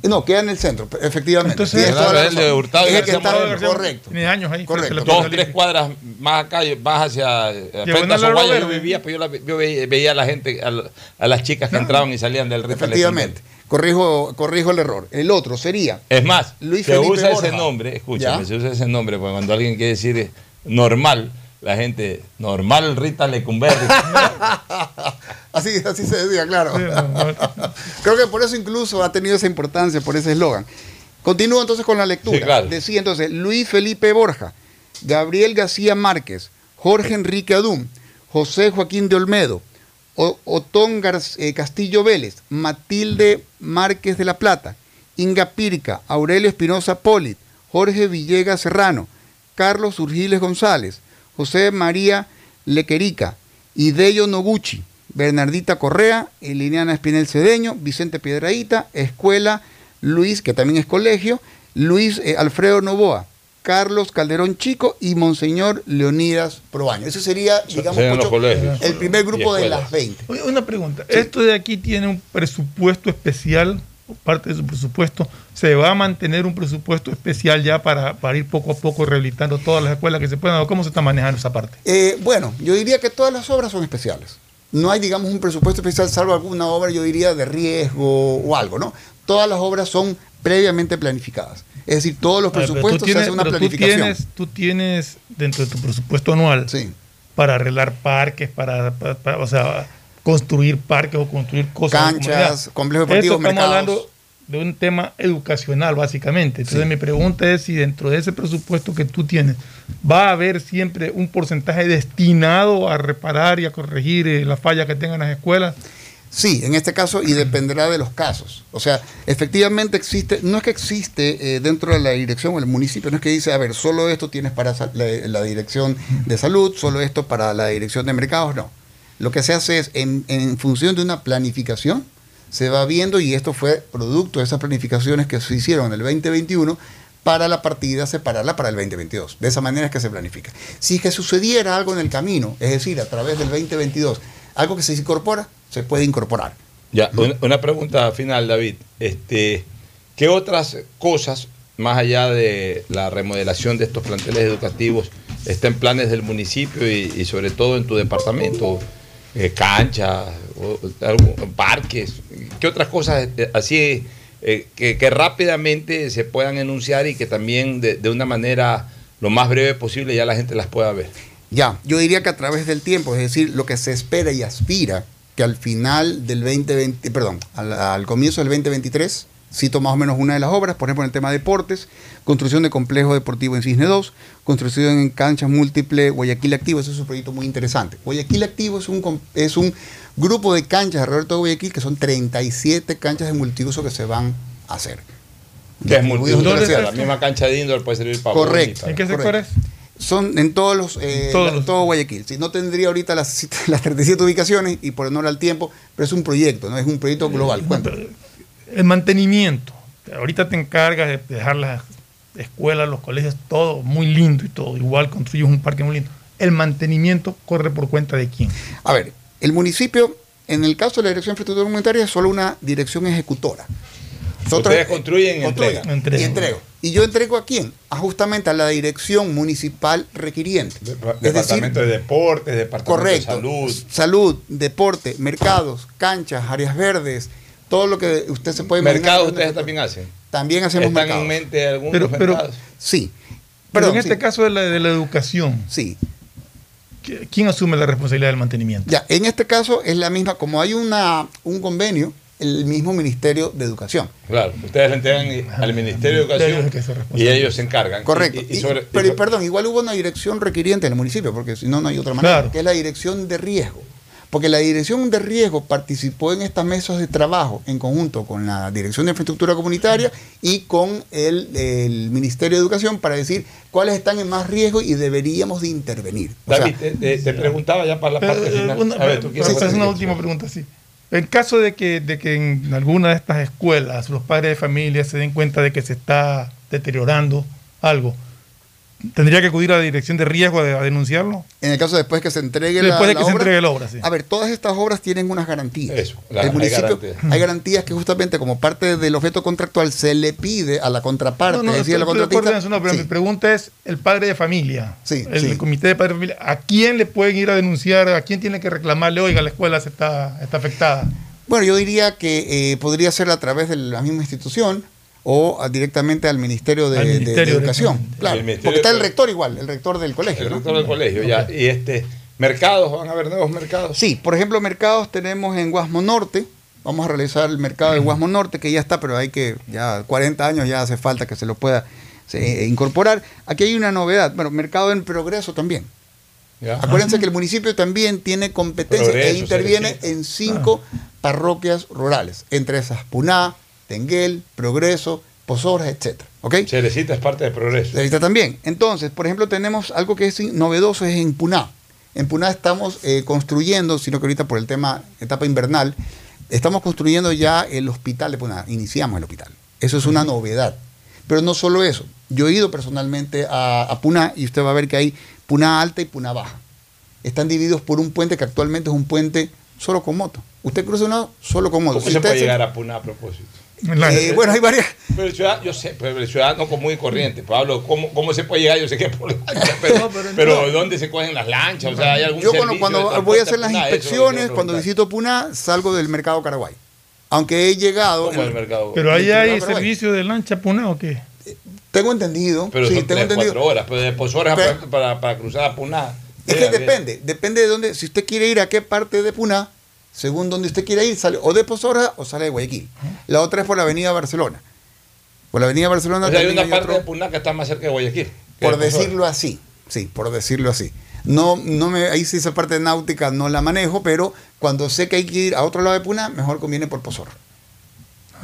No, queda en el centro, efectivamente. Entonces, toda la el de. Hurtado Es el que García está- Moreno. correcto. Tiene años ahí. Correcto. Dos, tres cuadras más acá, más hacia eh, frente a Diagonal Soguaya, Árbol yo vivía, pues yo, la- yo veía, veía a la gente, a, a las chicas que entraban y salían del Rita Efectivamente. Corrijo, corrijo el error. El otro sería Es más, Luis se Felipe usa Borja. ese nombre, escúchame, ¿Ya? se usa ese nombre, porque cuando alguien quiere decir eh, normal, la gente, normal Rita Lecumberri. Así, así se decía, claro. Creo que por eso incluso ha tenido esa importancia, por ese eslogan. Continúo entonces con la lectura. Sí, claro. Decía entonces Luis Felipe Borja, Gabriel García Márquez, Jorge Enrique Adún, José Joaquín de Olmedo, O- Otón Gar- eh, Castillo Vélez, Matilde Márquez de la Plata, Inga Pirca, Aurelio Espinosa Polit, Jorge Villegas Serrano, Carlos Urgiles González, José María Lequerica, Ideyo Noguchi, Bernardita Correa, Liliana Espinel Cedeño, Vicente Piedraíta, Escuela Luis, que también es colegio, Luis eh, Alfredo Novoa, Carlos Calderón Chico y Monseñor Leonidas Probaño. Ese sería, digamos, el primer grupo de las 20. Oye, Una pregunta. ¿Esto de aquí tiene un presupuesto especial? Parte de su presupuesto. ¿Se va a mantener un presupuesto especial ya para, para ir poco a poco rehabilitando todas las escuelas que se puedan? ¿O cómo se está manejando esa parte? Eh, bueno, yo diría que todas las obras son especiales. No hay, digamos, un presupuesto especial, salvo alguna obra, yo diría, de riesgo o algo, ¿no? Todas las obras son previamente planificadas. Es decir, todos los A ver, pero tú presupuestos tienes- se hace una pero planificación. Tú tienes, tú tienes dentro de tu presupuesto anual para arreglar parques, para, para- para, o sea, construir parques o construir cosas. Canchas, complejos deportivos, Esto estamos mercados. hablando de un tema educacional, básicamente. Entonces, Sí. mi pregunta es si dentro de ese presupuesto que tú tienes, va a haber siempre un porcentaje destinado a reparar y a corregir eh, las fallas que tengan las escuelas. Sí, en este caso, y dependerá de los casos. O sea, efectivamente existe, no es que existe eh, dentro de la dirección o el municipio, no es que dice, a ver, solo esto tienes para la, la dirección de salud, solo esto para la dirección de mercados, no. Lo que se hace es, en, en función de una planificación, se va viendo, y esto fue producto de esas planificaciones que se hicieron en el 2021, para la partida separarla para el 2022. De esa manera es que se planifica. Si es que sucediera algo en el camino, es decir, a través del 2022, algo que se incorpora, se puede incorporar. Ya, una, una pregunta final, David. Este, ¿Qué otras cosas, más allá de la remodelación de estos planteles educativos, está en planes del municipio y, y sobre todo en tu departamento? Eh, canchas, parques. ¿Qué otras cosas eh, así eh, que, que rápidamente se puedan enunciar y que también de, de una manera lo más breve posible ya la gente las pueda ver? Ya, yo diría que a través del tiempo, es decir, lo que se espera y aspira que al final del 2020, perdón, al, al comienzo del 2023, cito más o menos una de las obras, por ejemplo, en el tema de deportes, construcción de complejo deportivo en Cisne 2, construcción en canchas múltiples Guayaquil Activo, ese es un proyecto muy interesante. Guayaquil Activo es un, es un grupo de canchas alrededor de todo Guayaquil, que son 37 canchas de multiuso que se van a hacer. Que es multiuso, las la misma cancha de indoor puede servir para Correcto. ¿En qué sector es? Son en todos los, eh, Todos la- todo Guayaquil. Si no tendría ahorita las, las 37 ubicaciones y por honor al tiempo, pero es un proyecto, ¿no? Es un proyecto global. Cuéntame. El mantenimiento. Ahorita te encargas de dejar las escuelas, los colegios, todo muy lindo y todo. Igual construyes un parque muy lindo. El mantenimiento corre por cuenta de quién. A ver, el municipio, en el caso de la Dirección de Infraestructura Comunitaria, es solo una dirección ejecutora. Ustedes construyen y construyen entregan. Y entrego. ¿Y yo entrego a quién? A justamente a la dirección municipal requiriente. Es Departamento de Deportes, Departamento Correcto. de Salud. Salud, deporte, mercados, canchas, áreas verdes, todo lo que usted se puede imaginar. Mercados ustedes también hacen. También hacemos ¿Están mercados. en mente algunos Pero- pero- mercados? Sí. Pero en este sí. caso de la, de la educación, Sí. ¿qui- ¿quién asume la responsabilidad del mantenimiento? Ya, en este caso es la misma, como hay una, un convenio, el mismo Ministerio de Educación. Claro, ustedes le entregan al Ministerio de Educación y ellos se encargan. Correcto. Y- y Y- sobre- pero y- perdón, igual hubo una dirección requiriente en el municipio, porque si no, no hay otra manera, Claro. que es la dirección de riesgo. Porque la Dirección de Riesgo participó en estas mesas de trabajo en conjunto con la Dirección de Infraestructura Comunitaria y con el, el Ministerio de Educación para decir cuáles están en más riesgo y deberíamos de intervenir. O sea, David, te, te- te preguntaba ya para la Pero, parte eh, final. una, A ver, ¿tú quieres esta es hacer una última pregunta, sí. En caso de que, de que en alguna de estas escuelas los padres de familia se den cuenta de que se está deteriorando algo, ¿tendría que acudir a la dirección de riesgo a, a denunciarlo? En el caso después que se entregue la, Después de la que se obra. entregue la obra, sí. A ver, todas estas obras tienen unas garantías. Eso, la- el hay municipio garantías. hay garantías que justamente como parte del objeto contractual se le pide a la contraparte, No, no, es decir, a la de contratista. no, pero Sí. mi pregunta es el padre de familia, Sí, el, sí. comité de padres de familia, ¿a quién le pueden ir a denunciar? ¿A quién tiene que reclamarle? Oiga, la escuela se está, está afectada. Bueno, yo diría que eh, podría ser a través de la misma institución o a- directamente al Ministerio de, Al de- de ministerio Educación. Claro, porque está el rector igual, el rector del colegio. El ¿no? rector del colegio, ya. Y este, mercados, van a haber nuevos mercados. Sí, por ejemplo, mercados tenemos en Guasmo Norte. Vamos a realizar el mercado de Guasmo Norte, que ya está, pero hay que, ya 40 años ya hace falta que se lo pueda se- eh, incorporar. Aquí hay una novedad, bueno, mercado en progreso también. Ya. Acuérdense que el municipio también tiene competencia Progreso, e interviene en cinco parroquias rurales, entre esas Puná, Tenguel, Progreso, Pozoras, etcétera. ¿Ok? Cerecita es parte del progreso. Cerecita también. Entonces, por ejemplo, tenemos algo que es novedoso, es en Puná. En Puná estamos eh, construyendo, sino que ahorita por el tema etapa invernal, estamos construyendo ya el hospital de Puná. Iniciamos el hospital. Eso es una novedad. Pero no solo eso. Yo he ido personalmente a, a Puná y usted va a ver que hay Puná alta y Puná baja. Están divididos por un puente que actualmente es un puente solo con moto. Usted cruza uno solo con moto. ¿Cómo Si se puede se- llegar a Puná a propósito? Eh, bueno, hay varias. Pero el ciudadano, yo sé, pero el ciudadano común y corriente, Pablo, ¿cómo, ¿cómo se puede llegar? Yo sé que por lancha, pero, pero, ¿dónde se cogen las lanchas? O sea, ¿hay algún Yo cuando, cuando voy a hacer las inspecciones, cuando visito Puná, salgo del mercado Caraguay. Aunque he llegado. ¿Cómo el mercado? ¿Pero ahí hay Caraguay. servicio de lancha Puná o qué? Tengo entendido. Pero sí, son tengo tres, entendido. cuatro horas, pero de Pozoras Pero- para, para, para cruzar a Puná. Es que depende, depende de dónde, si usted quiere ir a qué parte de Puná, según donde usted quiera ir, sale o de Pozora o sale de Guayaquil. La otra es por la avenida Barcelona. Por la avenida Barcelona O sea, hay una parte otro- de Puná que está más cerca de Guayaquil. por de decirlo así, sí, por decirlo así. No, no me, ahí sí esa parte náutica no la manejo, pero cuando sé que hay que ir a otro lado de Puná, mejor conviene por Pozora.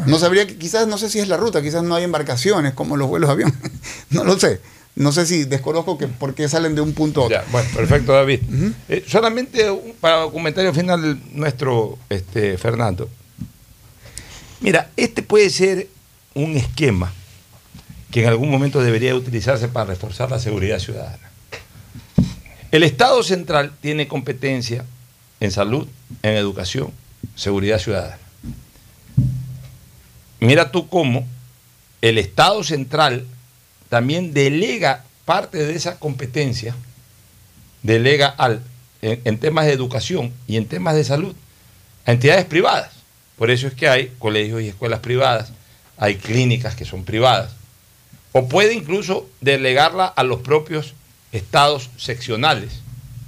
No sabría, que- quizás no sé si es la ruta, quizás no hay embarcaciones como los vuelos de avión. no lo sé. No sé si desconozco que por qué salen de un punto a otro. Ya, bueno, perfecto, David. Eh, solamente un, para comentario final nuestro, este, Fernando. Mira, este puede ser un esquema que en algún momento debería utilizarse para reforzar la seguridad ciudadana. El Estado central tiene competencia en salud, en educación, seguridad ciudadana. Mira tú cómo el Estado central también delega parte de esa competencia, delega al, en, en temas de educación y en temas de salud a entidades privadas. Por eso es que hay colegios y escuelas privadas, hay clínicas que son privadas. O puede incluso delegarla a los propios estados seccionales,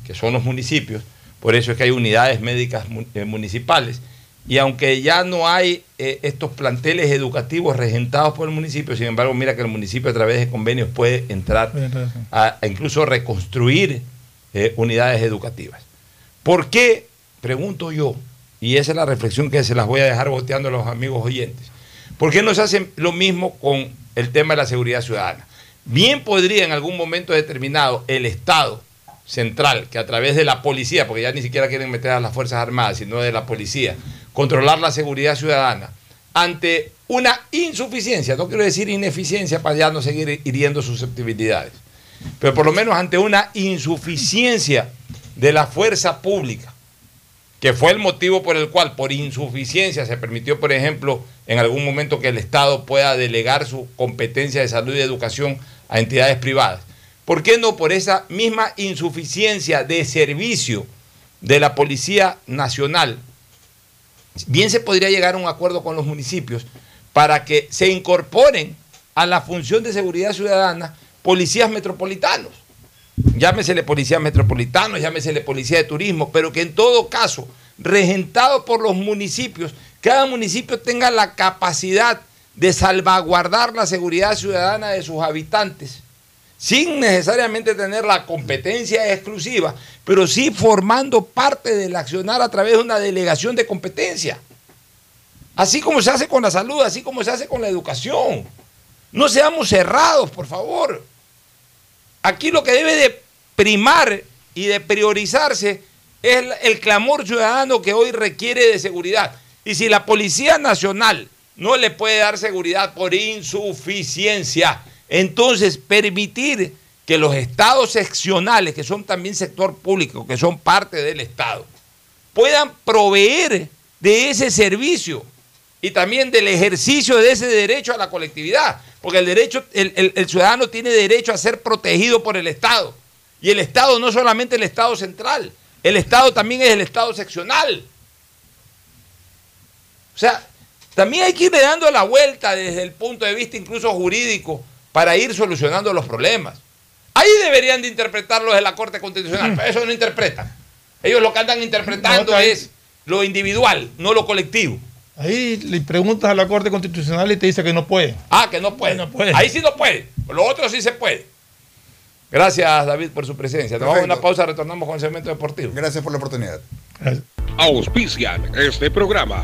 que son los municipios. Por eso es que hay unidades médicas eh, municipales. Y aunque ya no hay eh, estos planteles educativos regentados por el municipio, sin embargo, mira que el municipio a través de convenios puede entrar a, a incluso reconstruir eh, unidades educativas. ¿Por qué, pregunto yo, y esa es la reflexión que se las voy a dejar boteando a los amigos oyentes, ¿por qué no se hace lo mismo con el tema de la seguridad ciudadana? Bien podría en algún momento determinado el Estado central, que a través de la policía, porque ya ni siquiera quieren meter a las Fuerzas Armadas, sino de la policía, controlar la seguridad ciudadana, ante una insuficiencia, no quiero decir ineficiencia para ya no seguir hiriendo susceptibilidades, pero por lo menos ante una insuficiencia de la fuerza pública, que fue el motivo por el cual, por insuficiencia, se permitió, por ejemplo, en algún momento que el Estado pueda delegar su competencia de salud y educación a entidades privadas. ¿Por qué no por esa misma insuficiencia de servicio de la Policía Nacional? Bien se podría llegar a un acuerdo con los municipios para que se incorporen a la función de seguridad ciudadana policías metropolitanos. Llámesele policía metropolitanos, llámesele policía de turismo, pero que en todo caso, regentado por los municipios, cada municipio tenga la capacidad de salvaguardar la seguridad ciudadana de sus habitantes sin necesariamente tener la competencia exclusiva, pero sí formando parte del accionar a través de una delegación de competencia. Así como se hace con la salud, así como se hace con la educación. No seamos cerrados, por favor. Aquí lo que debe de primar y de priorizarse es el, el clamor ciudadano que hoy requiere de seguridad. Y si la Policía Nacional no le puede dar seguridad por insuficiencia, entonces permitir que los estados seccionales, que son también sector público, que son parte del Estado, puedan proveer de ese servicio y también del ejercicio de ese derecho a la colectividad, porque el derecho, el, ciudadano tiene derecho a ser protegido por el Estado. Y el Estado no solamente el Estado central, el Estado también es el Estado seccional. O sea, también hay que irle dando la vuelta desde el punto de vista incluso jurídico para ir solucionando los problemas. Ahí deberían de interpretarlo de la Corte Constitucional, pero eso no interpretan. Ellos lo que andan interpretando No, es lo individual, no lo colectivo. Ahí le preguntas a la Corte Constitucional y te dice que no puede. Ah, que no puede. Ahí sí no puede. Lo otro sí se puede. Gracias, David, por su presencia. Tomamos una pausa, retornamos con el segmento deportivo. Gracias por la oportunidad. Auspician este programa.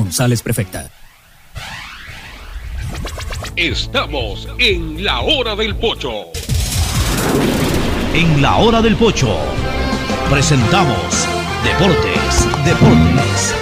prefecta. Estamos en la hora del pocho. En la hora del pocho presentamos Deportes, Deportes.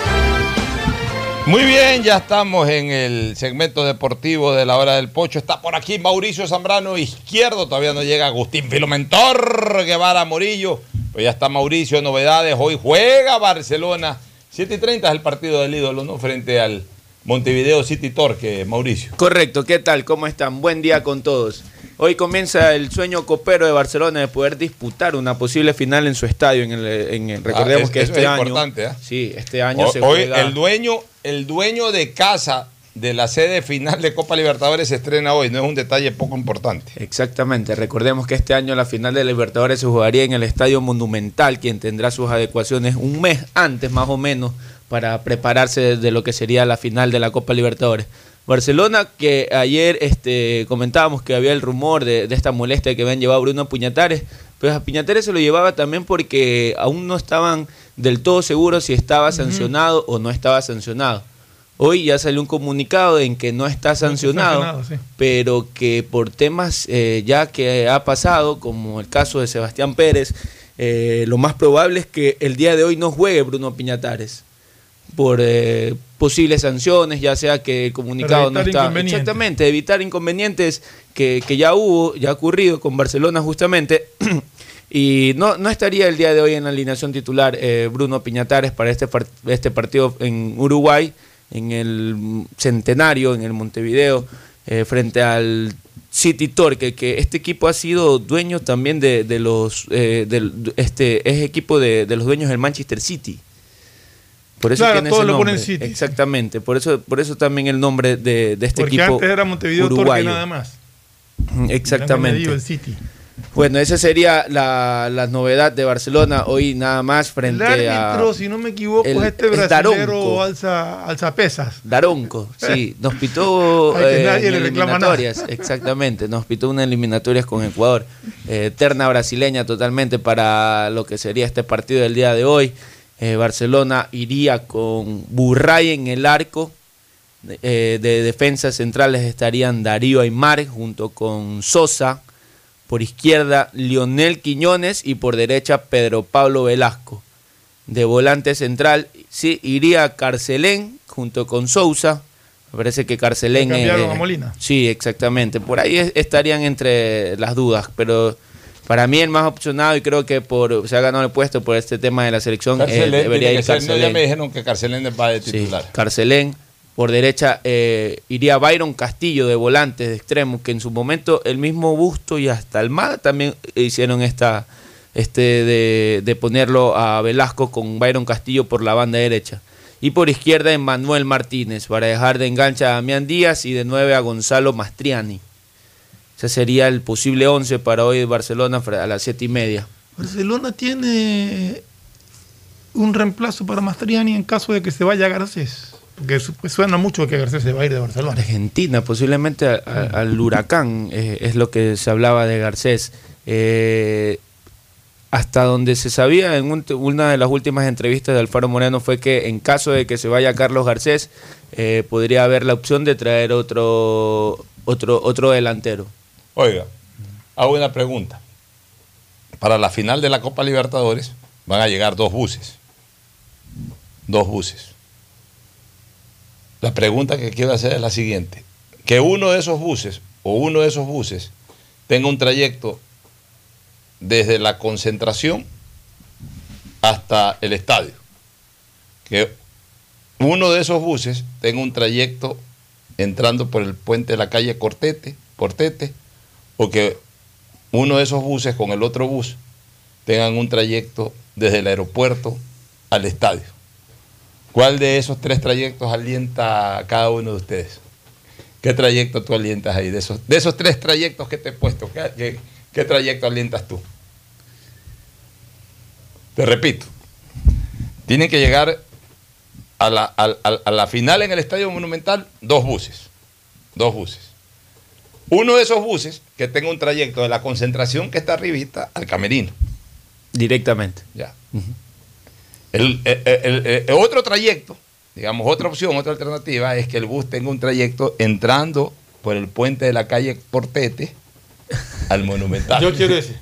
Muy bien, ya estamos en el segmento deportivo de la hora del pocho. Está por aquí Mauricio Zambrano, izquierdo. Todavía no llega Agustín Filomentor Guevara Morillo. Pues ya está Mauricio, novedades. Hoy juega Barcelona. 7 y 30 es el partido del ídolo, ¿no? Frente al Montevideo City Torque, Mauricio. Correcto, ¿qué tal? ¿Cómo están? Buen día con todos. Hoy comienza el sueño copero de Barcelona de poder disputar una posible final en su estadio. En el, en el- recordemos Ah, es- que este es año. importante, ¿ah? Sí, este año se hoy juega. el dueño, el dueño de casa de la sede final de Copa Libertadores se estrena hoy, no es un detalle poco importante. Exactamente, recordemos que este año la final de Libertadores se jugaría en el Estadio Monumental, quien tendrá sus adecuaciones un mes antes más o menos para prepararse de lo que sería la final de la Copa Libertadores. Barcelona, que ayer este, comentábamos que había el rumor de, de esta molestia que habían llevado a Bruno Puñatares, pues a Puñatares se lo llevaba también porque aún no estaban del todo seguros si estaba sancionado o no estaba sancionado. Hoy ya salió un comunicado en que no está sancionado, sancionado, sí. pero que por temas eh, ya que ha pasado, como el caso de Sebastián Pérez, eh, lo más probable es que el día de hoy no juegue Bruno Piñatares por eh, posibles sanciones, ya sea que el comunicado no está exactamente, evitar inconvenientes que, que ya hubo, ya ha ocurrido con Barcelona justamente. Y no, no estaría el día de hoy en la alineación titular eh, Bruno Piñatares para este, par- este partido en Uruguay, en el centenario, en el Montevideo, eh, frente al City Torque, que este equipo ha sido dueño también de, de los, eh, del- este, es equipo de, de los dueños del Manchester City. Por eso Claro, tiene todos ese lo ponen. City. Exactamente, por eso, por eso también el nombre de, de este Porque equipo antes era Montevideo Torque nada más. Exactamente. El City. Bueno, esa sería la, la novedad de Barcelona hoy nada más El frente árbitro, a si no me equivoco, el- es este es brasilero Daronco. alza, alzapesas. Daronco. Sí, nos pitó eh, nadie en le reclama nada. eliminatorias, exactamente, nos pitó una eliminatorias con Ecuador, eh, terna brasileña totalmente para lo que sería este partido del día de hoy. Eh, Barcelona iría con Burray en el arco, eh, de defensas centrales estarían Darío Aymar junto con Sosa, por izquierda Lionel Quiñones y por derecha Pedro Pablo Velasco. De volante central, sí, iría Carcelén junto con Sousa. Me parece que Carcelén. Cambiaron eh, a Molina. Sí, exactamente. Por ahí es- estarían entre las dudas, pero para mí el más opcionado y creo que por se ha ganado el puesto por este tema de la selección eh, Carcelén debería ir ser, no, Carcelén. ya me dijeron que Carcelén va de Sí, titular. Carcelén. Por derecha eh, iría Byron Castillo de volante, de extremo, que en su momento el mismo Busto y hasta Almada también hicieron esta este de, de ponerlo a Velasco con Byron Castillo por la banda derecha. Y por izquierda Manuel Martínez, para dejar de engancha a Damián Díaz y de nueve a Gonzalo Mastriani. Ese sería el posible 11 para hoy de Barcelona a las siete y media. Barcelona tiene un reemplazo para Mastriani en caso de que se vaya Garcés. Porque pues suena mucho que Garcés se va a ir de Barcelona. Argentina, posiblemente a- a- al huracán, eh, es lo que se hablaba de Garcés. Eh, hasta donde se sabía en un- una de las últimas entrevistas de Alfaro Moreno fue que en caso de que se vaya Carlos Garcés, eh, podría haber la opción de traer otro, otro, otro delantero. Oiga, hago una pregunta. Para la final de la Copa Libertadores van a llegar dos buses. Dos buses. La pregunta que quiero hacer es la siguiente. Que uno de esos buses o uno de esos buses tenga un trayecto desde la concentración hasta el estadio. Que uno de esos buses tenga un trayecto entrando por el puente de la calle Cortete, Cortete, o que uno de esos buses con el otro bus tengan un trayecto desde el aeropuerto al estadio. ¿Cuál de esos tres trayectos alienta a cada uno de ustedes? ¿Qué trayecto tú alientas ahí? De esos, de esos tres trayectos que te he puesto, ¿qué, qué- qué trayecto alientas tú? Te repito, tienen que llegar a la, a- a- a la final en el Estadio Monumental dos buses. Dos buses. Uno de esos buses que tenga un trayecto de la concentración que está arribita al camerino. Directamente. Ya. El- el- el otro trayecto, digamos, otra opción, otra alternativa, es que el bus tenga un trayecto entrando por el puente de la calle Portete al Monumental. Yo quiero ese.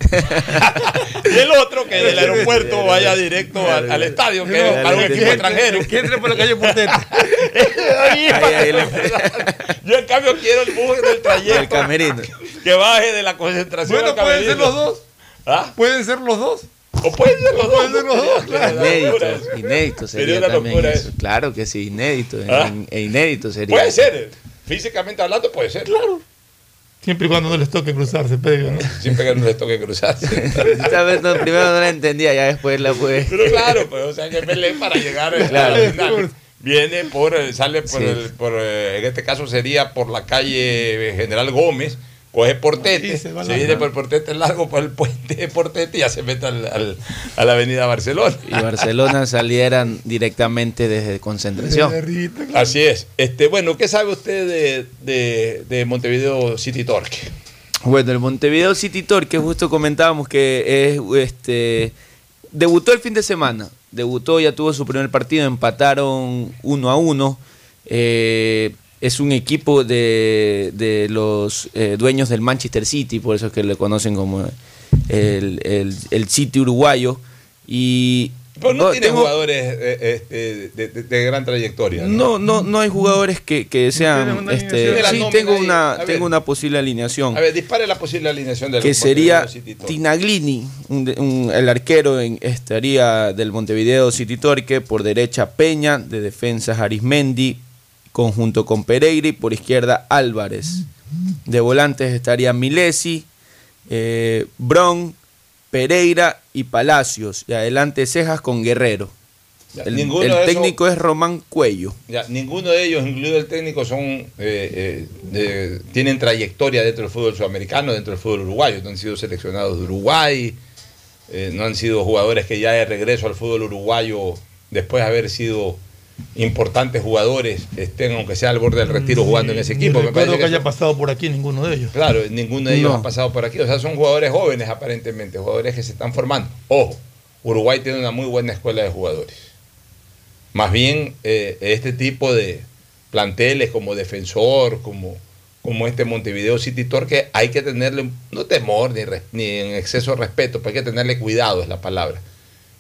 y el otro que del aeropuerto vaya directo al, al estadio, que es para un equipo extranjero. Que entre por la calle Portete. Ahí, Yo en cambio quiero el bus del trayecto El camerino. que baje de la concentración Bueno, al pueden ser los dos. ¿Ah? Pueden ser los dos. O pueden ser los dos. Claro. Inédito, inédito sería, Sería una también locura eso. eso. Claro que sí, inédito. ¿Ah? in- e inédito sería. Puede ser, físicamente hablando puede ser. Claro. Siempre y cuando no les toque cruzarse, Pedro. ¿no? Siempre que no les toque cruzarse. Esta vez no, primero no la entendía, ya después la pude. Pero claro, pues, o sea, que Belé para llegar a Claro. la final viene por, eh, sale por, Sí. el, por eh, en este caso sería por la calle General Gómez, coge Portete, Sí, se, se viene por Portete largo por el puente de Portete y ya se mete al, al- a la avenida Barcelona. Y Barcelona salieran directamente desde concentración. Así es. Este, bueno, ¿qué sabe usted de, de- de Montevideo City Torque? Bueno, el Montevideo City Tour, que justo comentábamos que es este debutó el fin de semana. Debutó, ya tuvo su primer partido, empataron uno a uno. eh, es un equipo de, de los eh, dueños del Manchester City, por eso es que le conocen como el, el- el City uruguayo. Y Pero no, no, tiene tengo- jugadores eh, este, de, de- de gran trayectoria. no, no, no hay jugadores que, que sean. este, alineación? sí, tengo ahí. una, A ver. tengo una posible alineación. A ver, dispare la posible alineación del que sería Montevideo. Tinaglini, un de- un- el arquero en, estaría del Montevideo City Torque, por derecha Peña, de defensas Arismendi, conjunto con Pereira y por izquierda Álvarez. De volantes estaría Milesi, eh, Bron, Pereira y Palacios. Y adelante Cejas con Guerrero. Ya, El, esos- técnico es Román Cuello. Ya, ninguno de ellos, incluido el técnico, son eh, eh, de- tienen trayectoria dentro del fútbol sudamericano, dentro del fútbol uruguayo. No han sido seleccionados de Uruguay, eh, no han sido jugadores que ya de regreso al fútbol uruguayo, después de haber sido importantes jugadores, estén, aunque sea al borde del retiro, jugando en ese equipo. Me recuerdo parece que que haya pasado por aquí ninguno de ellos. Claro, ninguno de ellos No. ha pasado por aquí. O sea, son jugadores jóvenes aparentemente, jugadores que se están formando. Ojo, Uruguay tiene una muy buena escuela de jugadores. Más bien, eh, este tipo de planteles como defensor, como, como este Montevideo City Torque, hay que tenerle, no temor ni, res- ni en exceso de respeto, pero hay que tenerle cuidado, es la palabra.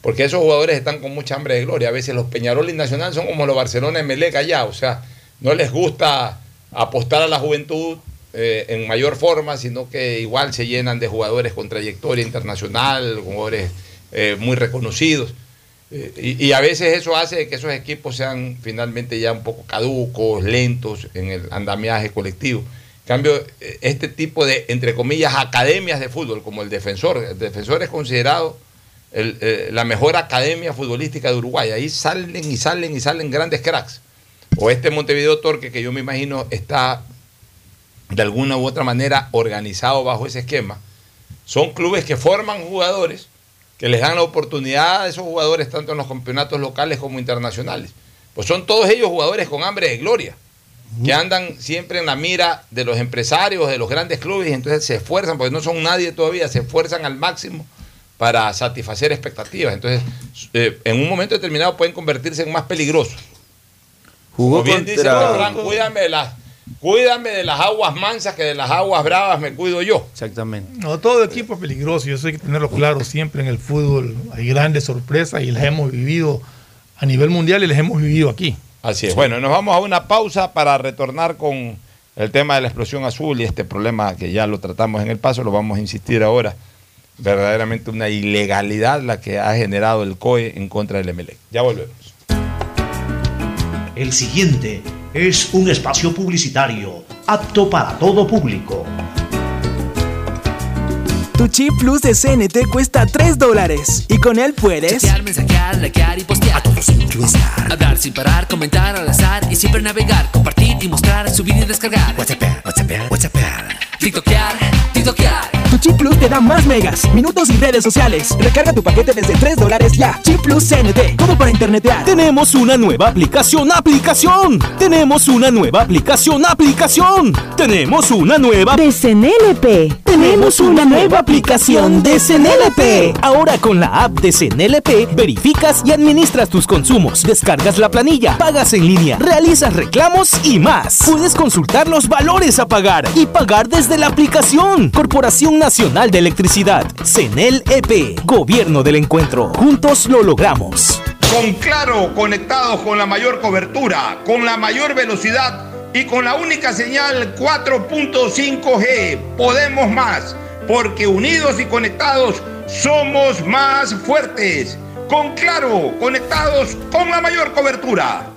Porque esos jugadores están con mucha hambre de gloria. A veces los Peñarol y Nacional son como los Barcelona y Melec allá. O sea, no les gusta apostar a la juventud eh, en mayor forma, sino que igual se llenan de jugadores con trayectoria internacional, jugadores eh, muy reconocidos. Eh, y, y a veces eso hace que esos equipos sean finalmente ya un poco caducos, lentos en el andamiaje colectivo. En cambio, este tipo de, entre comillas, academias de fútbol, como el defensor, el defensor es considerado el, eh, la mejor academia futbolística de Uruguay. Ahí salen y salen y salen grandes cracks. O este Montevideo Torque, que yo me imagino está de alguna u otra manera organizado bajo ese esquema. Son clubes que forman jugadores, que les dan la oportunidad a esos jugadores tanto en los campeonatos locales como internacionales. Pues son todos ellos jugadores con hambre de gloria, que andan siempre en la mira de los empresarios, de los grandes clubes, y entonces se esfuerzan, porque no son nadie todavía, se esfuerzan al máximo para satisfacer expectativas. Entonces, eh, en un momento determinado pueden convertirse en más peligrosos. Jugó Como bien dice contra- refrán, cuídame de las, cuídame de las aguas mansas, que de las aguas bravas me cuido yo. Exactamente. No, todo equipo es peligroso y eso hay que tenerlo claro siempre en el fútbol. Hay grandes sorpresas y las hemos vivido a nivel mundial y las hemos vivido aquí. Así es. Bueno, nos vamos a una pausa para retornar con el tema de la explosión azul y este problema que ya lo tratamos en el paso, lo vamos a insistir ahora. Verdaderamente una ilegalidad la que ha generado el COE en contra del MLE. Ya volvemos. El siguiente es un espacio publicitario apto para todo público. Tu chip plus de CNT cuesta 3 dólares y con él puedes Chatear, mensajear, likear y postear. A todos influenciar. Hablar sin parar, comentar al azar y siempre navegar, compartir y mostrar, subir y descargar. WhatsApp, WhatsApp, WhatsApp. TikTokear, TikTokear. Tu Chip Plus te da más megas, minutos y redes sociales. Recarga tu paquete desde 3 dólares ya. Chip Plus CNT, como para internetear. Tenemos una nueva aplicación, aplicación. Tenemos una nueva aplicación, aplicación. Tenemos una nueva De CNLP. Tenemos una nueva aplicación de CNLP. Ahora con la app de CNLP verificas y administras tus consumos, descargas la planilla, pagas en línea, realizas reclamos y más. Puedes consultar los valores a pagar y pagar desde la aplicación. Corporación Nacional de Electricidad, CNLEP, Gobierno del Encuentro. Juntos lo logramos. Con Claro, conectados con la mayor cobertura, con la mayor velocidad y con la única señal 4.5G. Podemos más, porque unidos y conectados somos más fuertes. Con Claro, conectados con la mayor cobertura.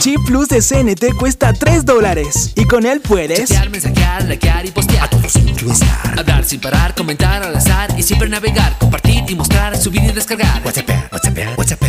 Chip plus de CNT cuesta 3 dólares y con él puedes Chatear, mensajear, likear y postear. A todos Hablar sin parar, comentar al azar y siempre navegar, compartir y mostrar, subir y descargar. WhatsApp, WhatsApp, WhatsApp.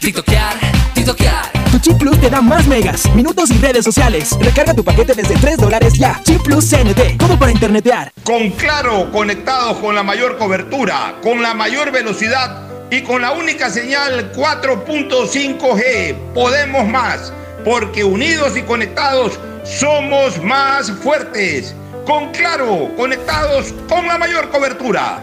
TikTokear, TikTokear. Tu chip plus te da más megas, minutos y redes sociales. Recarga tu paquete desde 3 dólares ya. Chip plus CNT, como para internetear. Con Claro, conectados con la mayor cobertura, con la mayor velocidad y con la única señal 4.5G. Podemos más, porque unidos y conectados somos más fuertes. Con Claro, conectados con la mayor cobertura.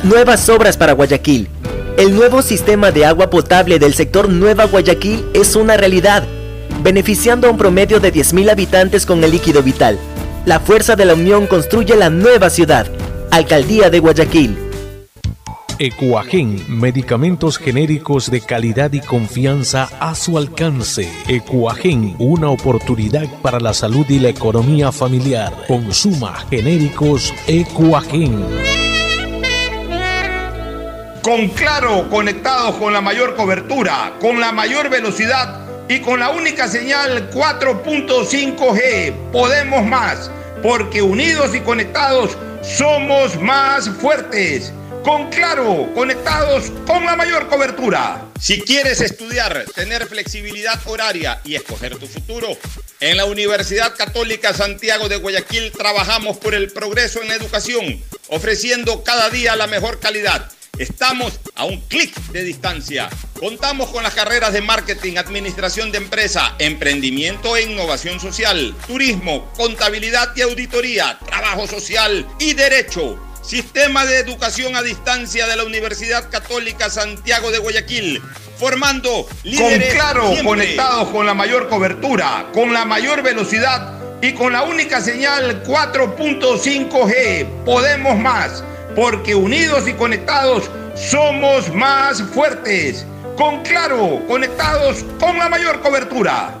nuevas obras para Guayaquil. El nuevo sistema de agua potable del sector Nueva Guayaquil es una realidad, beneficiando a un promedio de 10.000 habitantes con el líquido vital. La fuerza de la unión construye la nueva ciudad. Alcaldía de Guayaquil. Ecuagen, medicamentos genéricos de calidad y confianza a su alcance. Ecuagen, una oportunidad para la salud y la economía familiar. Consuma genéricos Ecuagen. Con Claro, conectados con la mayor cobertura, con la mayor velocidad y con la única señal 4.5G. Podemos más, porque unidos y conectados somos más fuertes. Con Claro, conectados con la mayor cobertura. Si quieres estudiar, tener flexibilidad horaria y escoger tu futuro, en la Universidad Católica Santiago de Guayaquil trabajamos por el progreso en la educación, ofreciendo cada día la mejor calidad. Estamos a un clic de distancia. Contamos con las carreras de marketing, administración de empresa, emprendimiento e innovación social, turismo, contabilidad y auditoría, trabajo social y derecho. Sistema de Educación a Distancia de la Universidad Católica Santiago de Guayaquil, formando líderes con claro, siempre. conectados con la mayor cobertura, con la mayor velocidad y con la única señal 4.5G. Podemos más, porque unidos y conectados somos más fuertes. Con claro, conectados con la mayor cobertura.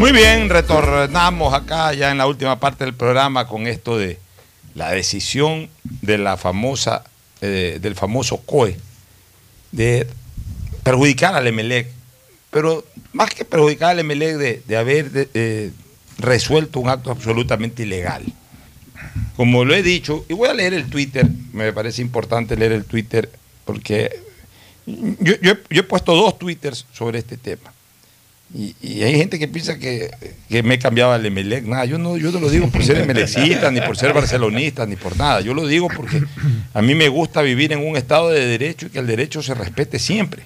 Muy bien, retornamos acá ya en la última parte del programa con esto de la decisión de la famosa, eh, del famoso COE de perjudicar al Emelec, pero más que perjudicar al Emelec de, haber eh, resuelto un acto absolutamente ilegal. Como lo he dicho, y voy a leer el Twitter, me parece importante leer el Twitter, porque yo, yo he puesto dos Twitters sobre este tema. Y, hay gente que piensa que, que me he cambiado al Emelec. Nada, yo no, yo no lo digo por ser emelecista, ni por ser barcelonista, ni por nada. Yo lo digo porque a mí me gusta vivir en un estado de derecho y que el derecho se respete siempre.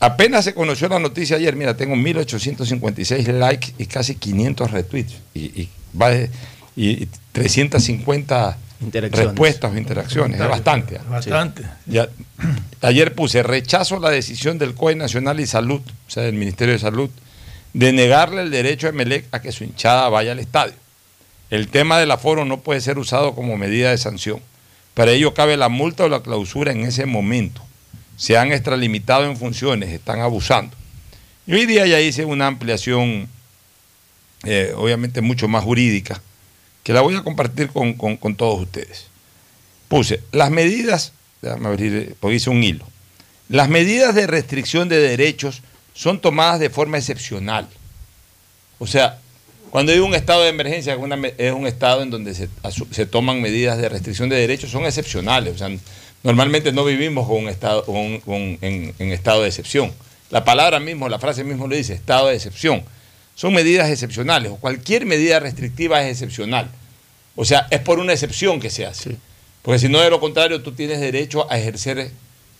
Apenas se conoció la noticia ayer, mira, tengo 1856 likes y casi 500 retweets. Y, y, y 350 Interacciones. Respuestas o interacciones. Es bastante. Bastante. Ya, ayer puse rechazo la decisión del COE Nacional y Salud, o sea, del Ministerio de Salud, de negarle el derecho a Emelec a que su hinchada vaya al estadio. El tema del aforo no puede ser usado como medida de sanción. Para ello cabe la multa o la clausura en ese momento. Se han extralimitado en funciones, están abusando. Y hoy día ya hice una ampliación, eh, obviamente mucho más jurídica, que la voy a compartir con, con- todos ustedes. Puse, las medidas, déjame abrir, eh, porque hice un hilo. Las medidas de restricción de derechos son tomadas de forma excepcional. O sea, cuando hay un estado de emergencia, es un estado en donde se, se toman medidas de restricción de derechos, son excepcionales. O sea, normalmente no vivimos con un estado, con- en, en estado de excepción. La palabra mismo, la frase mismo lo dice, estado de excepción. Son medidas excepcionales, o cualquier medida restrictiva es excepcional. O sea, es por una excepción que se hace. Porque si no, de lo contrario, tú tienes derecho a ejercer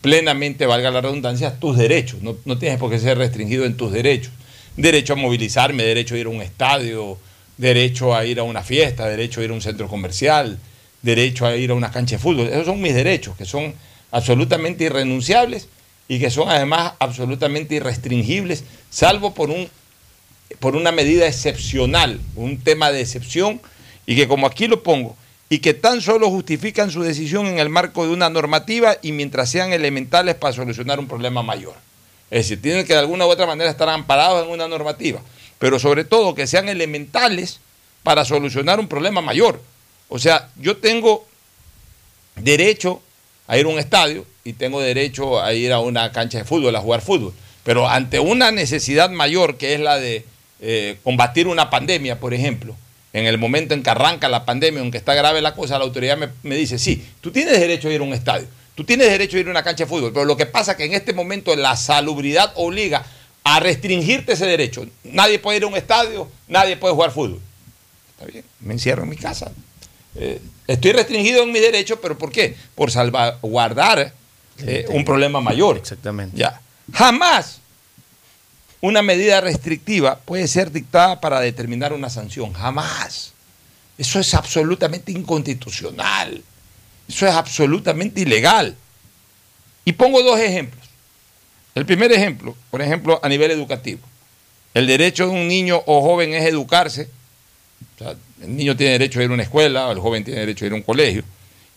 plenamente, valga la redundancia, tus derechos. No, no tienes por qué ser restringido en tus derechos. Derecho a movilizarme, derecho a ir a un estadio, derecho a ir a una fiesta, derecho a ir a un centro comercial, derecho a ir a una cancha de fútbol. Esos son mis derechos, que son absolutamente irrenunciables y que son además absolutamente irrestringibles, salvo por, un, por una medida excepcional, un tema de excepción, y que como aquí lo pongo, y que tan solo justifican su decisión en el marco de una normativa y mientras sean elementales para solucionar un problema mayor. Es decir, tienen que de alguna u otra manera estar amparados en una normativa, pero sobre todo que sean elementales para solucionar un problema mayor. O sea, yo tengo derecho a ir a un estadio y tengo derecho a ir a una cancha de fútbol, a jugar fútbol. Pero ante una necesidad mayor que es la de eh, combatir una pandemia, por ejemplo, en el momento en que arranca la pandemia, aunque está grave la cosa, la autoridad me, me dice, sí, tú tienes derecho a ir a un estadio, tú tienes derecho a ir a una cancha de fútbol, pero lo que pasa es que en este momento la salubridad obliga a restringirte ese derecho. Nadie puede ir a un estadio, nadie puede jugar fútbol. Está bien, me encierro en mi casa. Eh, estoy restringido en mi derecho, pero ¿por qué? Por salvaguardar eh, un problema mayor. Exactamente. Ya. Jamás una medida restrictiva puede ser dictada para determinar una sanción. Jamás. Eso es absolutamente inconstitucional. Eso es absolutamente ilegal. Y pongo dos ejemplos. El primer ejemplo, por ejemplo, a nivel educativo. El derecho de un niño o joven es educarse. O sea, el niño tiene derecho a ir a una escuela, el joven tiene derecho a ir a un colegio.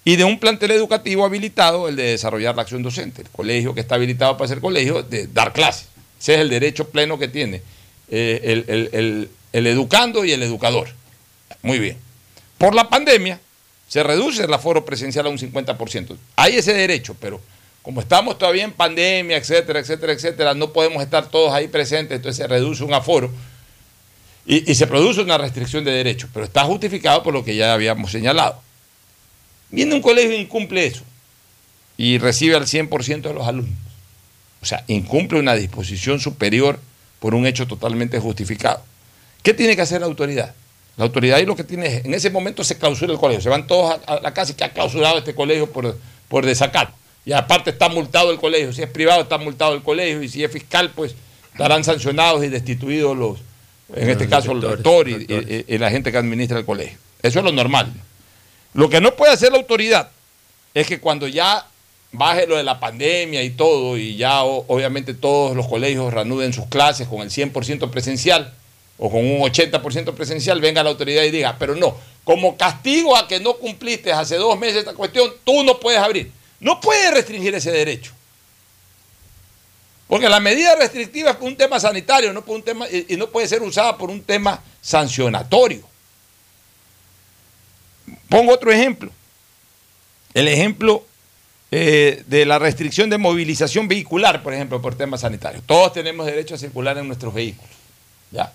Y de un plantel educativo habilitado, el de desarrollar la acción docente. El colegio que está habilitado para ser colegio, de dar clases. Ese es el derecho pleno que tiene eh, el, el- el- educando y el educador. Muy bien. Por la pandemia, se reduce el aforo presencial a un 50%. Hay ese derecho, pero como estamos todavía en pandemia, etcétera, etcétera, etcétera, no podemos estar todos ahí presentes, entonces se reduce un aforo y, y se produce una restricción de derechos, pero está justificado por lo que ya habíamos señalado. Viene un colegio e incumple eso y recibe al 100% de los alumnos. O sea, incumple una disposición superior por un hecho totalmente justificado. ¿Qué tiene que hacer la autoridad? La autoridad y lo que tiene es, en ese momento se clausura el colegio, se van todos a, a la casa y que ha clausurado este colegio por, por desacato. Y aparte está multado el colegio, si es privado está multado el colegio y si es fiscal pues estarán sancionados y destituidos los, en Los este caso el rector y, y- y la gente que administra el colegio. Eso es lo normal. Lo que no puede hacer la autoridad es que cuando ya baje lo de la pandemia y todo, y ya obviamente todos los colegios reanuden sus clases con el 100% presencial o con un 80% presencial, venga la autoridad y diga, pero no, como castigo a que no cumpliste hace dos meses esta cuestión, tú no puedes abrir. No puedes restringir ese derecho. Porque la medida restrictiva es un tema sanitario no por un tema, y no puede ser usada por un tema sancionatorio. Pongo otro ejemplo. El ejemplo eh, de la restricción de movilización vehicular, por ejemplo, por temas sanitarios. Todos tenemos derecho a circular en nuestros vehículos. ¿ya?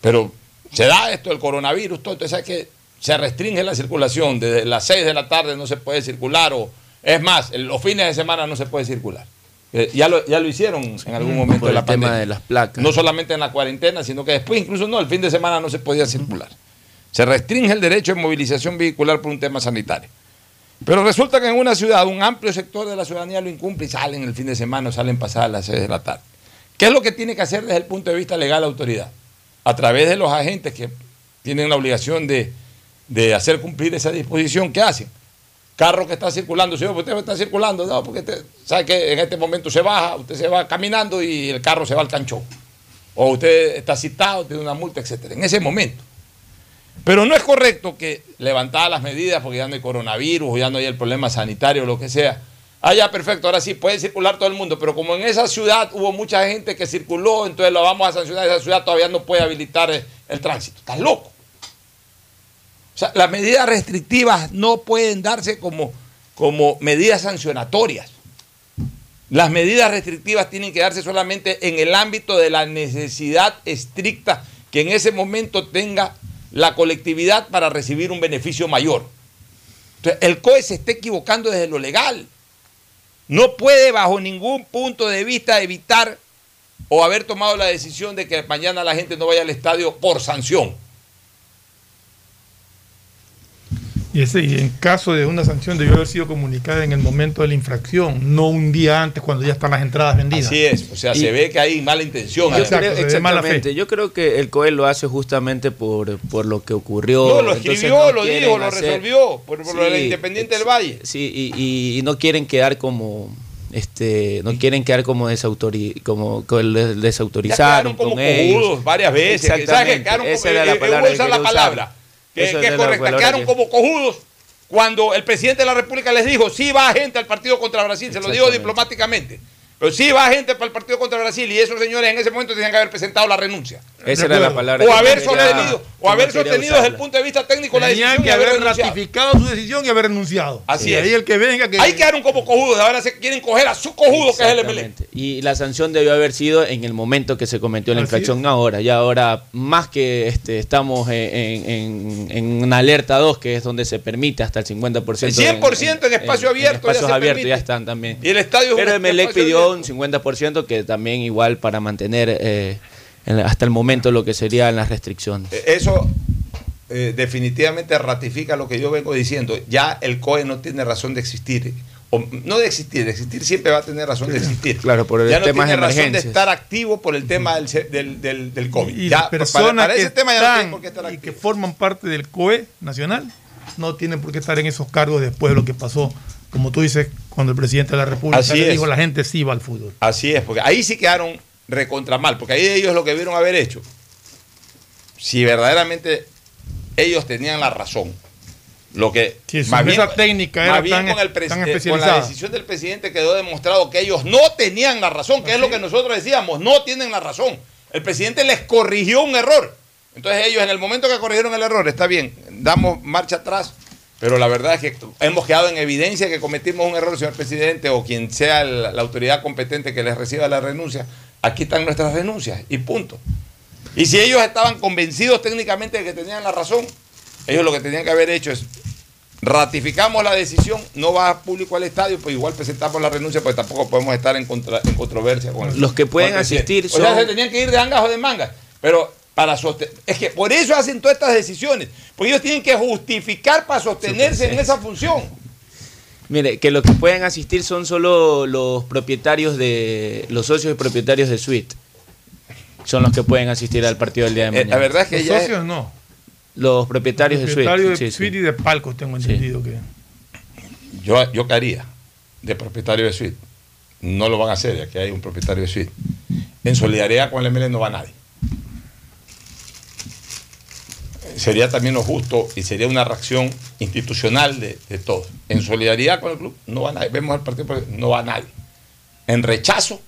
Pero se da esto, el coronavirus, todo, entonces que se restringe la circulación. Desde las 6 de la tarde no se puede circular, o es más, los fines de semana no se puede circular. Eh, ya, lo, ya lo hicieron en algún momento por de la el tema pandemia. de las placas. No solamente en la cuarentena, sino que después, incluso no, el fin de semana no se podía circular. Se restringe el derecho de movilización vehicular por un tema sanitario. Pero resulta que en una ciudad un amplio sector de la ciudadanía lo incumple y salen el fin de semana salen pasadas las 6 de la tarde. ¿Qué es lo que tiene que hacer desde el punto de vista legal la autoridad? A través de los agentes que tienen la obligación de, de hacer cumplir esa disposición, ¿qué hacen? Carro que está circulando, señor, usted está circulando, no, porque usted sabe que en este momento se baja, usted se va caminando y el carro se va al canchón. O usted está citado, tiene una multa, etcétera. En ese momento. Pero no es correcto que levantadas las medidas porque ya no hay coronavirus ya no hay el problema sanitario lo que sea. Ah, ya, perfecto, ahora sí puede circular todo el mundo, pero como en esa ciudad hubo mucha gente que circuló, entonces lo vamos a sancionar, esa ciudad todavía no puede habilitar el, el tránsito. Estás loco. O sea, las medidas restrictivas no pueden darse como, como medidas sancionatorias. Las medidas restrictivas tienen que darse solamente en el ámbito de la necesidad estricta que en ese momento tenga la colectividad para recibir un beneficio mayor. Entonces, el COE se está equivocando desde lo legal. No puede bajo ningún punto de vista evitar o haber tomado la decisión de que mañana la gente no vaya al estadio por sanción. Y, ese, y en caso de una sanción debió haber sido comunicada en el momento de la infracción, no un día antes cuando ya están las entradas vendidas. Así es, o sea, Y- se ve que hay mala intención. Yo ahí. creo- exactamente. Yo creo que el COE lo hace justamente por, por lo que ocurrió. No, lo escribió, no lo dijo, lo hacer- resolvió por, por lo de la Sí, Independiente del Valle. Sí, y, y- y no quieren quedar como este no quieren quedar como desautori como, como el des- Ya desautorizaron quedaron como con ellos. varias veces. que- ¿Sabes qué? Exactamente, Quedaron como, esa era la eh, eh, palabra que usar la palabra, que, es correcta. Quedaron que- como cojudos cuando el presidente de la República les dijo, sí va gente al partido contra Brasil, se lo digo diplomáticamente. Pero sí va gente para el partido contra Brasil y esos señores en ese momento tenían que haber presentado la renuncia. Esa era la palabra O haber que o haber sostenido desde el punto de vista técnico la Tenían decisión que y haber ratificado su decisión y haber renunciado. Así y es. ahí el que venga que Ahí quedaron como cojudos, ahora se quieren coger a su cojudo que es el MLE. Y la sanción debió haber sido en el momento que se cometió la Así infracción, ahora. Ya ahora, más que este, estamos en, en- en- alerta 2, que es donde se permite hasta el 50%. El 100% en espacio abierto ya espacios se abiertos ya están también. Y el estadio Pero Emelec pidió abierto. un 50% que también igual para mantener eh, hasta el momento lo que serían las restricciones. Eh, Eso eh, definitivamente ratifica lo que yo vengo diciendo. Ya el COE no tiene razón de existir. O, no de existir, de existir siempre va a tener razón de existir. Claro, por el ya no tema tiene de razón de emergencias. estar activo por el tema del, del, del, del COVID. y Ya, las para- personas para que ese tema no están por qué estar y que forman parte del COE nacional no tienen por qué estar en esos cargos después de lo que pasó, como tú dices, cuando el presidente de la República Así le es. dijo la gente sí va al fútbol. Así es, porque ahí sí quedaron recontra mal, porque ahí ellos lo que vieron haber hecho, si verdaderamente ellos tenían la razón, lo que Sí, su mesa técnica era más bien tan- con, el tan presi- con la decisión del presidente quedó demostrado que ellos no tenían la razón, que es lo que nosotros decíamos, no tienen la razón. El presidente les corrigió un error. Entonces ellos en el momento que corrigieron el error, está bien, damos marcha atrás, pero la verdad es que hemos quedado en evidencia que cometimos un error, señor presidente, o quien sea la autoridad competente que les reciba la renuncia. Aquí están nuestras renuncias y punto. Y si ellos estaban convencidos técnicamente de que tenían la razón, ellos lo que tenían que haber hecho es ratificamos la decisión, no va público al estadio, pues igual presentamos la renuncia, pues tampoco podemos estar en, contra- en controversia con el- Los que pueden asistir O sea, son- se tenían que ir de angas o de mangas, pero para sostener, es que por eso hacen todas estas decisiones, porque ellos tienen que justificar para sostenerse en esa función. Mire, que los que pueden asistir son solo los propietarios de, los socios y propietarios de suite. Son los que pueden asistir al partido del día de Eh, mañana. la verdad es que Los ya es- socios no. Los propietarios de Propietario Suite. de sí, suite sí. y de palcos, tengo entendido que. Yo, yo haría de propietario de suite. No lo van a hacer, ya que hay un propietario de suite. En solidaridad con el ML no va nadie. Sería también lo justo y sería una reacción institucional de, de todos. En solidaridad con el club no va nadie. Vemos el partido, no va nadie. En rechazo,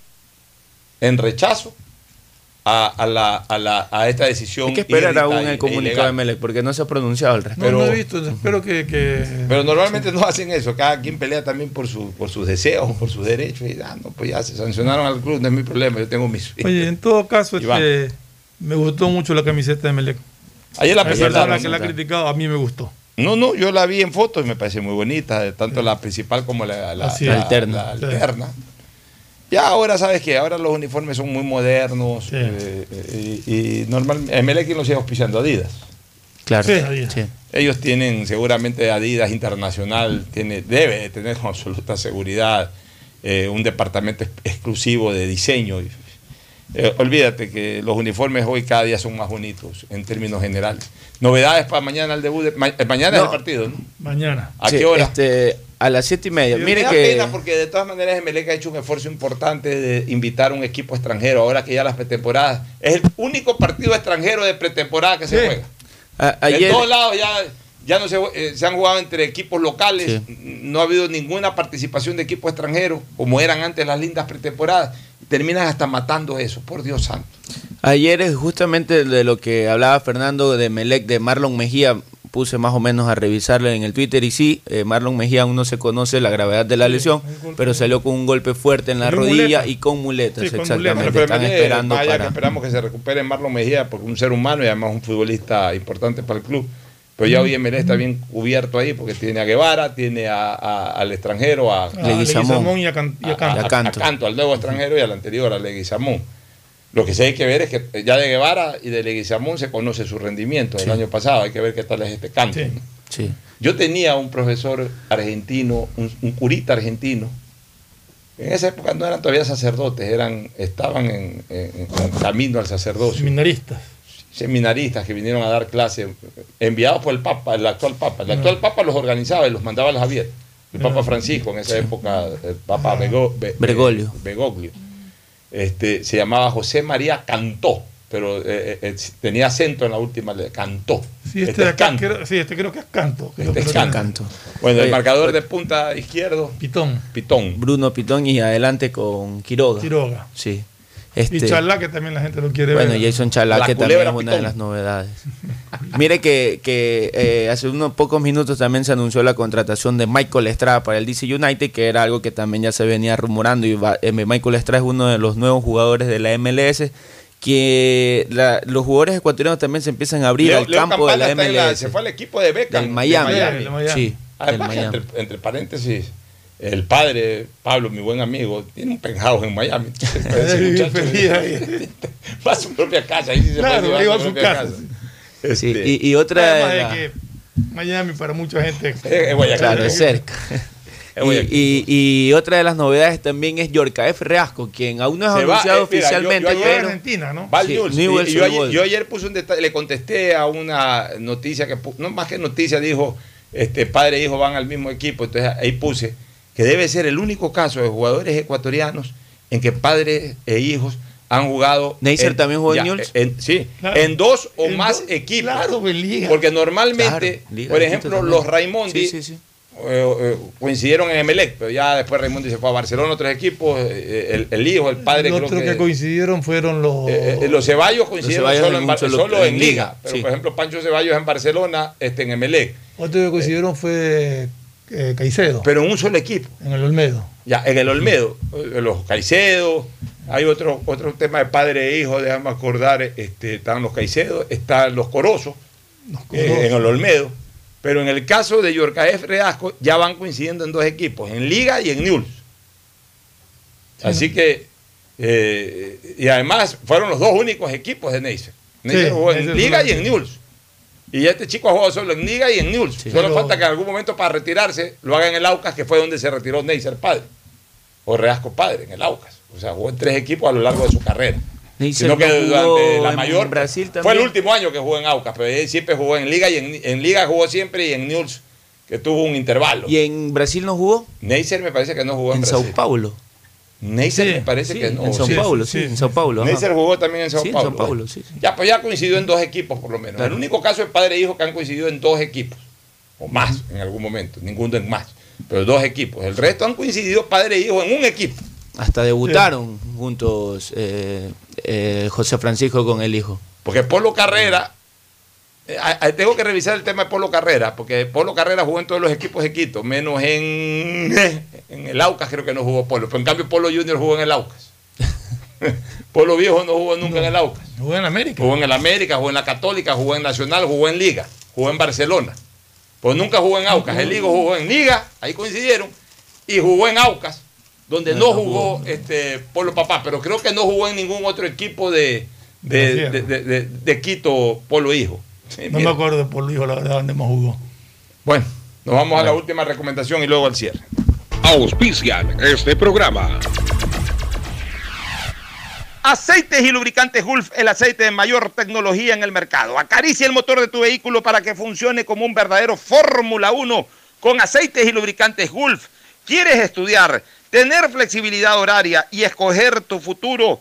en rechazo a, a la, a, la, a esta decisión. Hay que esperar aún el comunicado de. Melec porque no se ha pronunciado al No, respecto. no he visto, espero que. que- Pero normalmente no hacen eso, cada quien pelea también por, su, por sus deseos, por sus derechos. Y ah, no, pues ya se sancionaron al club, no es mi problema, yo tengo mis. Oye, en todo caso, este, me gustó mucho la camiseta de Melec. Ayer la presentaron. que la ha criticado, a mí me gustó. No, no, yo la vi en fotos y me parece muy bonita, tanto la principal como la, la- la-. Alterna. la Sí. alterna. Ya ahora, ¿sabes qué? Ahora los uniformes son muy modernos eh, eh, y, y normal, Emelec lo sigue auspiciando Adidas. Claro. Sí, Adidas. sí. Ellos tienen seguramente Adidas Internacional, tiene, debe de tener con absoluta seguridad eh, un departamento ex- exclusivo de diseño. Eh, olvídate que los uniformes hoy cada día son más bonitos en términos generales. Novedades para mañana el debut. de- ma- eh, mañana es el partido, ¿no? Mañana. ¿A Sí, qué hora? Este, a las siete y media. Y Mire me da que. pena porque de todas maneras Emelec ha hecho un esfuerzo importante de invitar a un equipo extranjero ahora que ya las pretemporadas es el único partido extranjero de pretemporada que se juega. a- En ayer, todos lados ya, ya no se, eh, se han jugado entre equipos locales, no ha habido ninguna participación de equipos extranjeros, como eran antes las lindas pretemporadas. Terminan hasta matando eso, por Dios santo. ayer es justamente de lo que hablaba Fernando de Melec, de Marlon Mejía. Puse más o menos a revisarle en el Twitter y sí, eh, Marlon Mejía aún no se conoce la gravedad de la lesión, pero salió con un golpe fuerte en la rodilla muleta. y con muletas, Sí, con exactamente. muleta. Están esperando vaya que para... esperamos que se recupere Marlon Mejía, porque es un ser humano y además un futbolista importante para el club. Pero ya hoy Emelec está bien cubierto ahí, porque tiene a Guevara, tiene a- a- al extranjero, a, A Leguizamón y a, Can- y a Canto. a- a Canto, al nuevo extranjero y al anterior, a Leguizamón. Lo que sí hay que ver es que ya de Guevara y de Leguizamón se conoce su rendimiento del Sí. año pasado. Hay que ver qué tal es este Canto. ¿no? Sí. Yo tenía un profesor argentino, un, un curita argentino. En esa época no eran todavía sacerdotes, eran, estaban en, en- en camino al sacerdocio. Seminaristas. Seminaristas que vinieron a dar clases, enviados por el Papa, el actual Papa. El actual Papa los organizaba y los mandaba a Javier. El Papa Francisco, en esa época, el Papa Bego- Be- Bergoglio. Begoglio. Este, se llamaba José María Cantó, pero eh, eh, tenía acento en la última letra, Cantó. Sí, este, Este de es acá, Canto. creo, sí, este creo que es Canto. creo Este es. Canto. Bueno, el Oye, marcador de punta izquierdo. Pitón. Pitón. Bruno Pitón y adelante con Quiroga. Quiroga. Sí. Y Este, Chalá, que también la gente lo quiere bueno, ver. Jason Chalá, La que también es una de las novedades. Mire que, que eh, hace unos pocos minutos también se anunció la contratación de Michael Estrada para el DC United, que era algo que también ya se venía rumorando. Y va- eh, Michael Estrada es uno de los nuevos jugadores de la MLS. Que la- los jugadores ecuatorianos también se empiezan a abrir Leo- al Leo campo de la MLS. se fue al equipo de Beckham. Del Miami. de Sí, Además, del que Miami. entre, entre paréntesis, el padre, Pablo, mi buen amigo, tiene un penthouse en Miami. Va a su propia casa. Ahí sí se Claro, puede ahí va a su casa. Sí, Este, y, y otra Además de que Miami para mucha gente. Es Guayaquil. Claro, es cerca. Y, y- y otra de las novedades también es Yorka F. Reasco, quien aún no es Se anunciado eh, oficialmente, yo ayer- pero Argentina, ¿no? Va al Sí, Newell's. Newell's Y- y yo, ayer, yo ayer puse un detalle, le contesté a una noticia que, no más que noticia, dijo, este padre e hijo van al mismo equipo. Entonces ahí puse que debe ser el único caso de jugadores ecuatorianos en que padres e hijos han jugado. Neisser también jugó en Newell's. en- sí, Claro. en dos o En más dos- equipos. claro, en liga. Porque normalmente, Claro, liga por ejemplo, los Raimondi Sí, sí, sí. eh, eh, coincidieron en Emelec, pero ya después Raimondi se fue a Barcelona, otros equipos, eh, el, el hijo, el padre, Los creo otros que, coincidieron fueron los. eh, eh, los Ceballos coincidieron Ceballos solo, en solo- solo en Liga. Liga, Pero, sí. por ejemplo, Pancho Ceballos en Barcelona, este, en Emelec. Otro que coincidieron fue eh, Caicedo, Pero en un solo equipo. en el Olmedo. Ya, en el Olmedo, los Caicedo, hay otro, otro tema de padre e hijo, déjame acordar, este, están los Caicedo, están los Corosos, eh, en el Olmedo. Pero en el caso de Yorca F. Reasco, ya van coincidiendo en dos equipos, en Liga y en Newell's. Así que, eh, y además fueron los dos únicos equipos de Neisser. Neisser Sí, jugó en Neisser Liga y en- Newell's. Y este chico ha jugado solo en Liga y en Newell's. Solo Pero- falta que en algún momento para retirarse lo haga en el Aucas, que fue donde se retiró Neisser padre. O Reasco padre, en el Aucas. O sea, jugó en tres equipos a lo largo de su carrera. Neisser Sino que durante la en mayor. Brasil Fue el también. último año que jugó en Aucas, pero él siempre jugó en Liga y en, en Liga jugó siempre y en News, que tuvo un intervalo. ¿Y en Brasil no jugó? Neisser me parece que no jugó en, En Brasil. Sao Paulo. Neisser Sí, me parece sí, que no. en Sao sí, Paulo, sí, en Sao Paulo. Neisser jugó también en Sao Sí, en Paulo. Sao Paulo, sí, sí. Ya, pues ya coincidió en dos equipos por lo menos. Claro. El único caso es padre e hijo que han coincidido en dos equipos. O más en algún momento. Ninguno en más. Pero dos equipos. El resto han coincidido padre e hijo en un equipo. Hasta debutaron juntos eh, eh, José Francisco con el hijo. Porque Polo Carrera, tengo que revisar el tema de Polo Carrera, porque Polo Carrera jugó en todos los equipos de Quito, menos en, en el Aucas creo que no jugó Polo. Pero en cambio Polo Junior jugó en el Aucas. Polo Viejo no jugó nunca en el Aucas. Jugó en América. Jugó en el América, jugó en la Católica, jugó en Nacional, jugó en Liga, jugó en Barcelona. Pues nunca jugó en Aucas. El Higo jugó en Liga, ahí coincidieron, y jugó en Aucas, donde no, jugó este Polo Papá, pero creo que no jugó en ningún otro equipo de- de- de- de Quito Polo Hijo. Sí, No mira. me acuerdo de Polo Hijo, la verdad, dónde más jugó. Bueno, nos vamos a la última recomendación y luego al cierre. Auspician este programa. Aceites y lubricantes Gulf, el aceite de mayor tecnología en el mercado. Acaricia el motor de tu vehículo para que funcione como un verdadero Fórmula 1 con aceites y lubricantes Gulf. ¿Quieres estudiar, tener flexibilidad horaria y escoger tu futuro?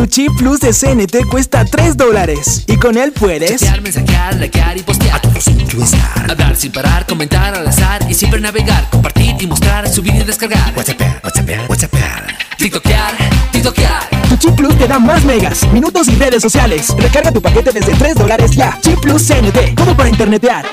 Tu chip plus de CNT cuesta 3 dólares y con él puedes Chatear, mensajear, likear y postear. A todos Hablar sin parar, comentar al azar y siempre navegar, compartir y mostrar, subir y descargar. WhatsApp, WhatsApp, WhatsApp. TikTokear, TikTokear. Tu chip plus te da más megas, minutos y redes sociales. Recarga tu paquete desde 3 dólares ya. Chip plus CNT, como para internetear.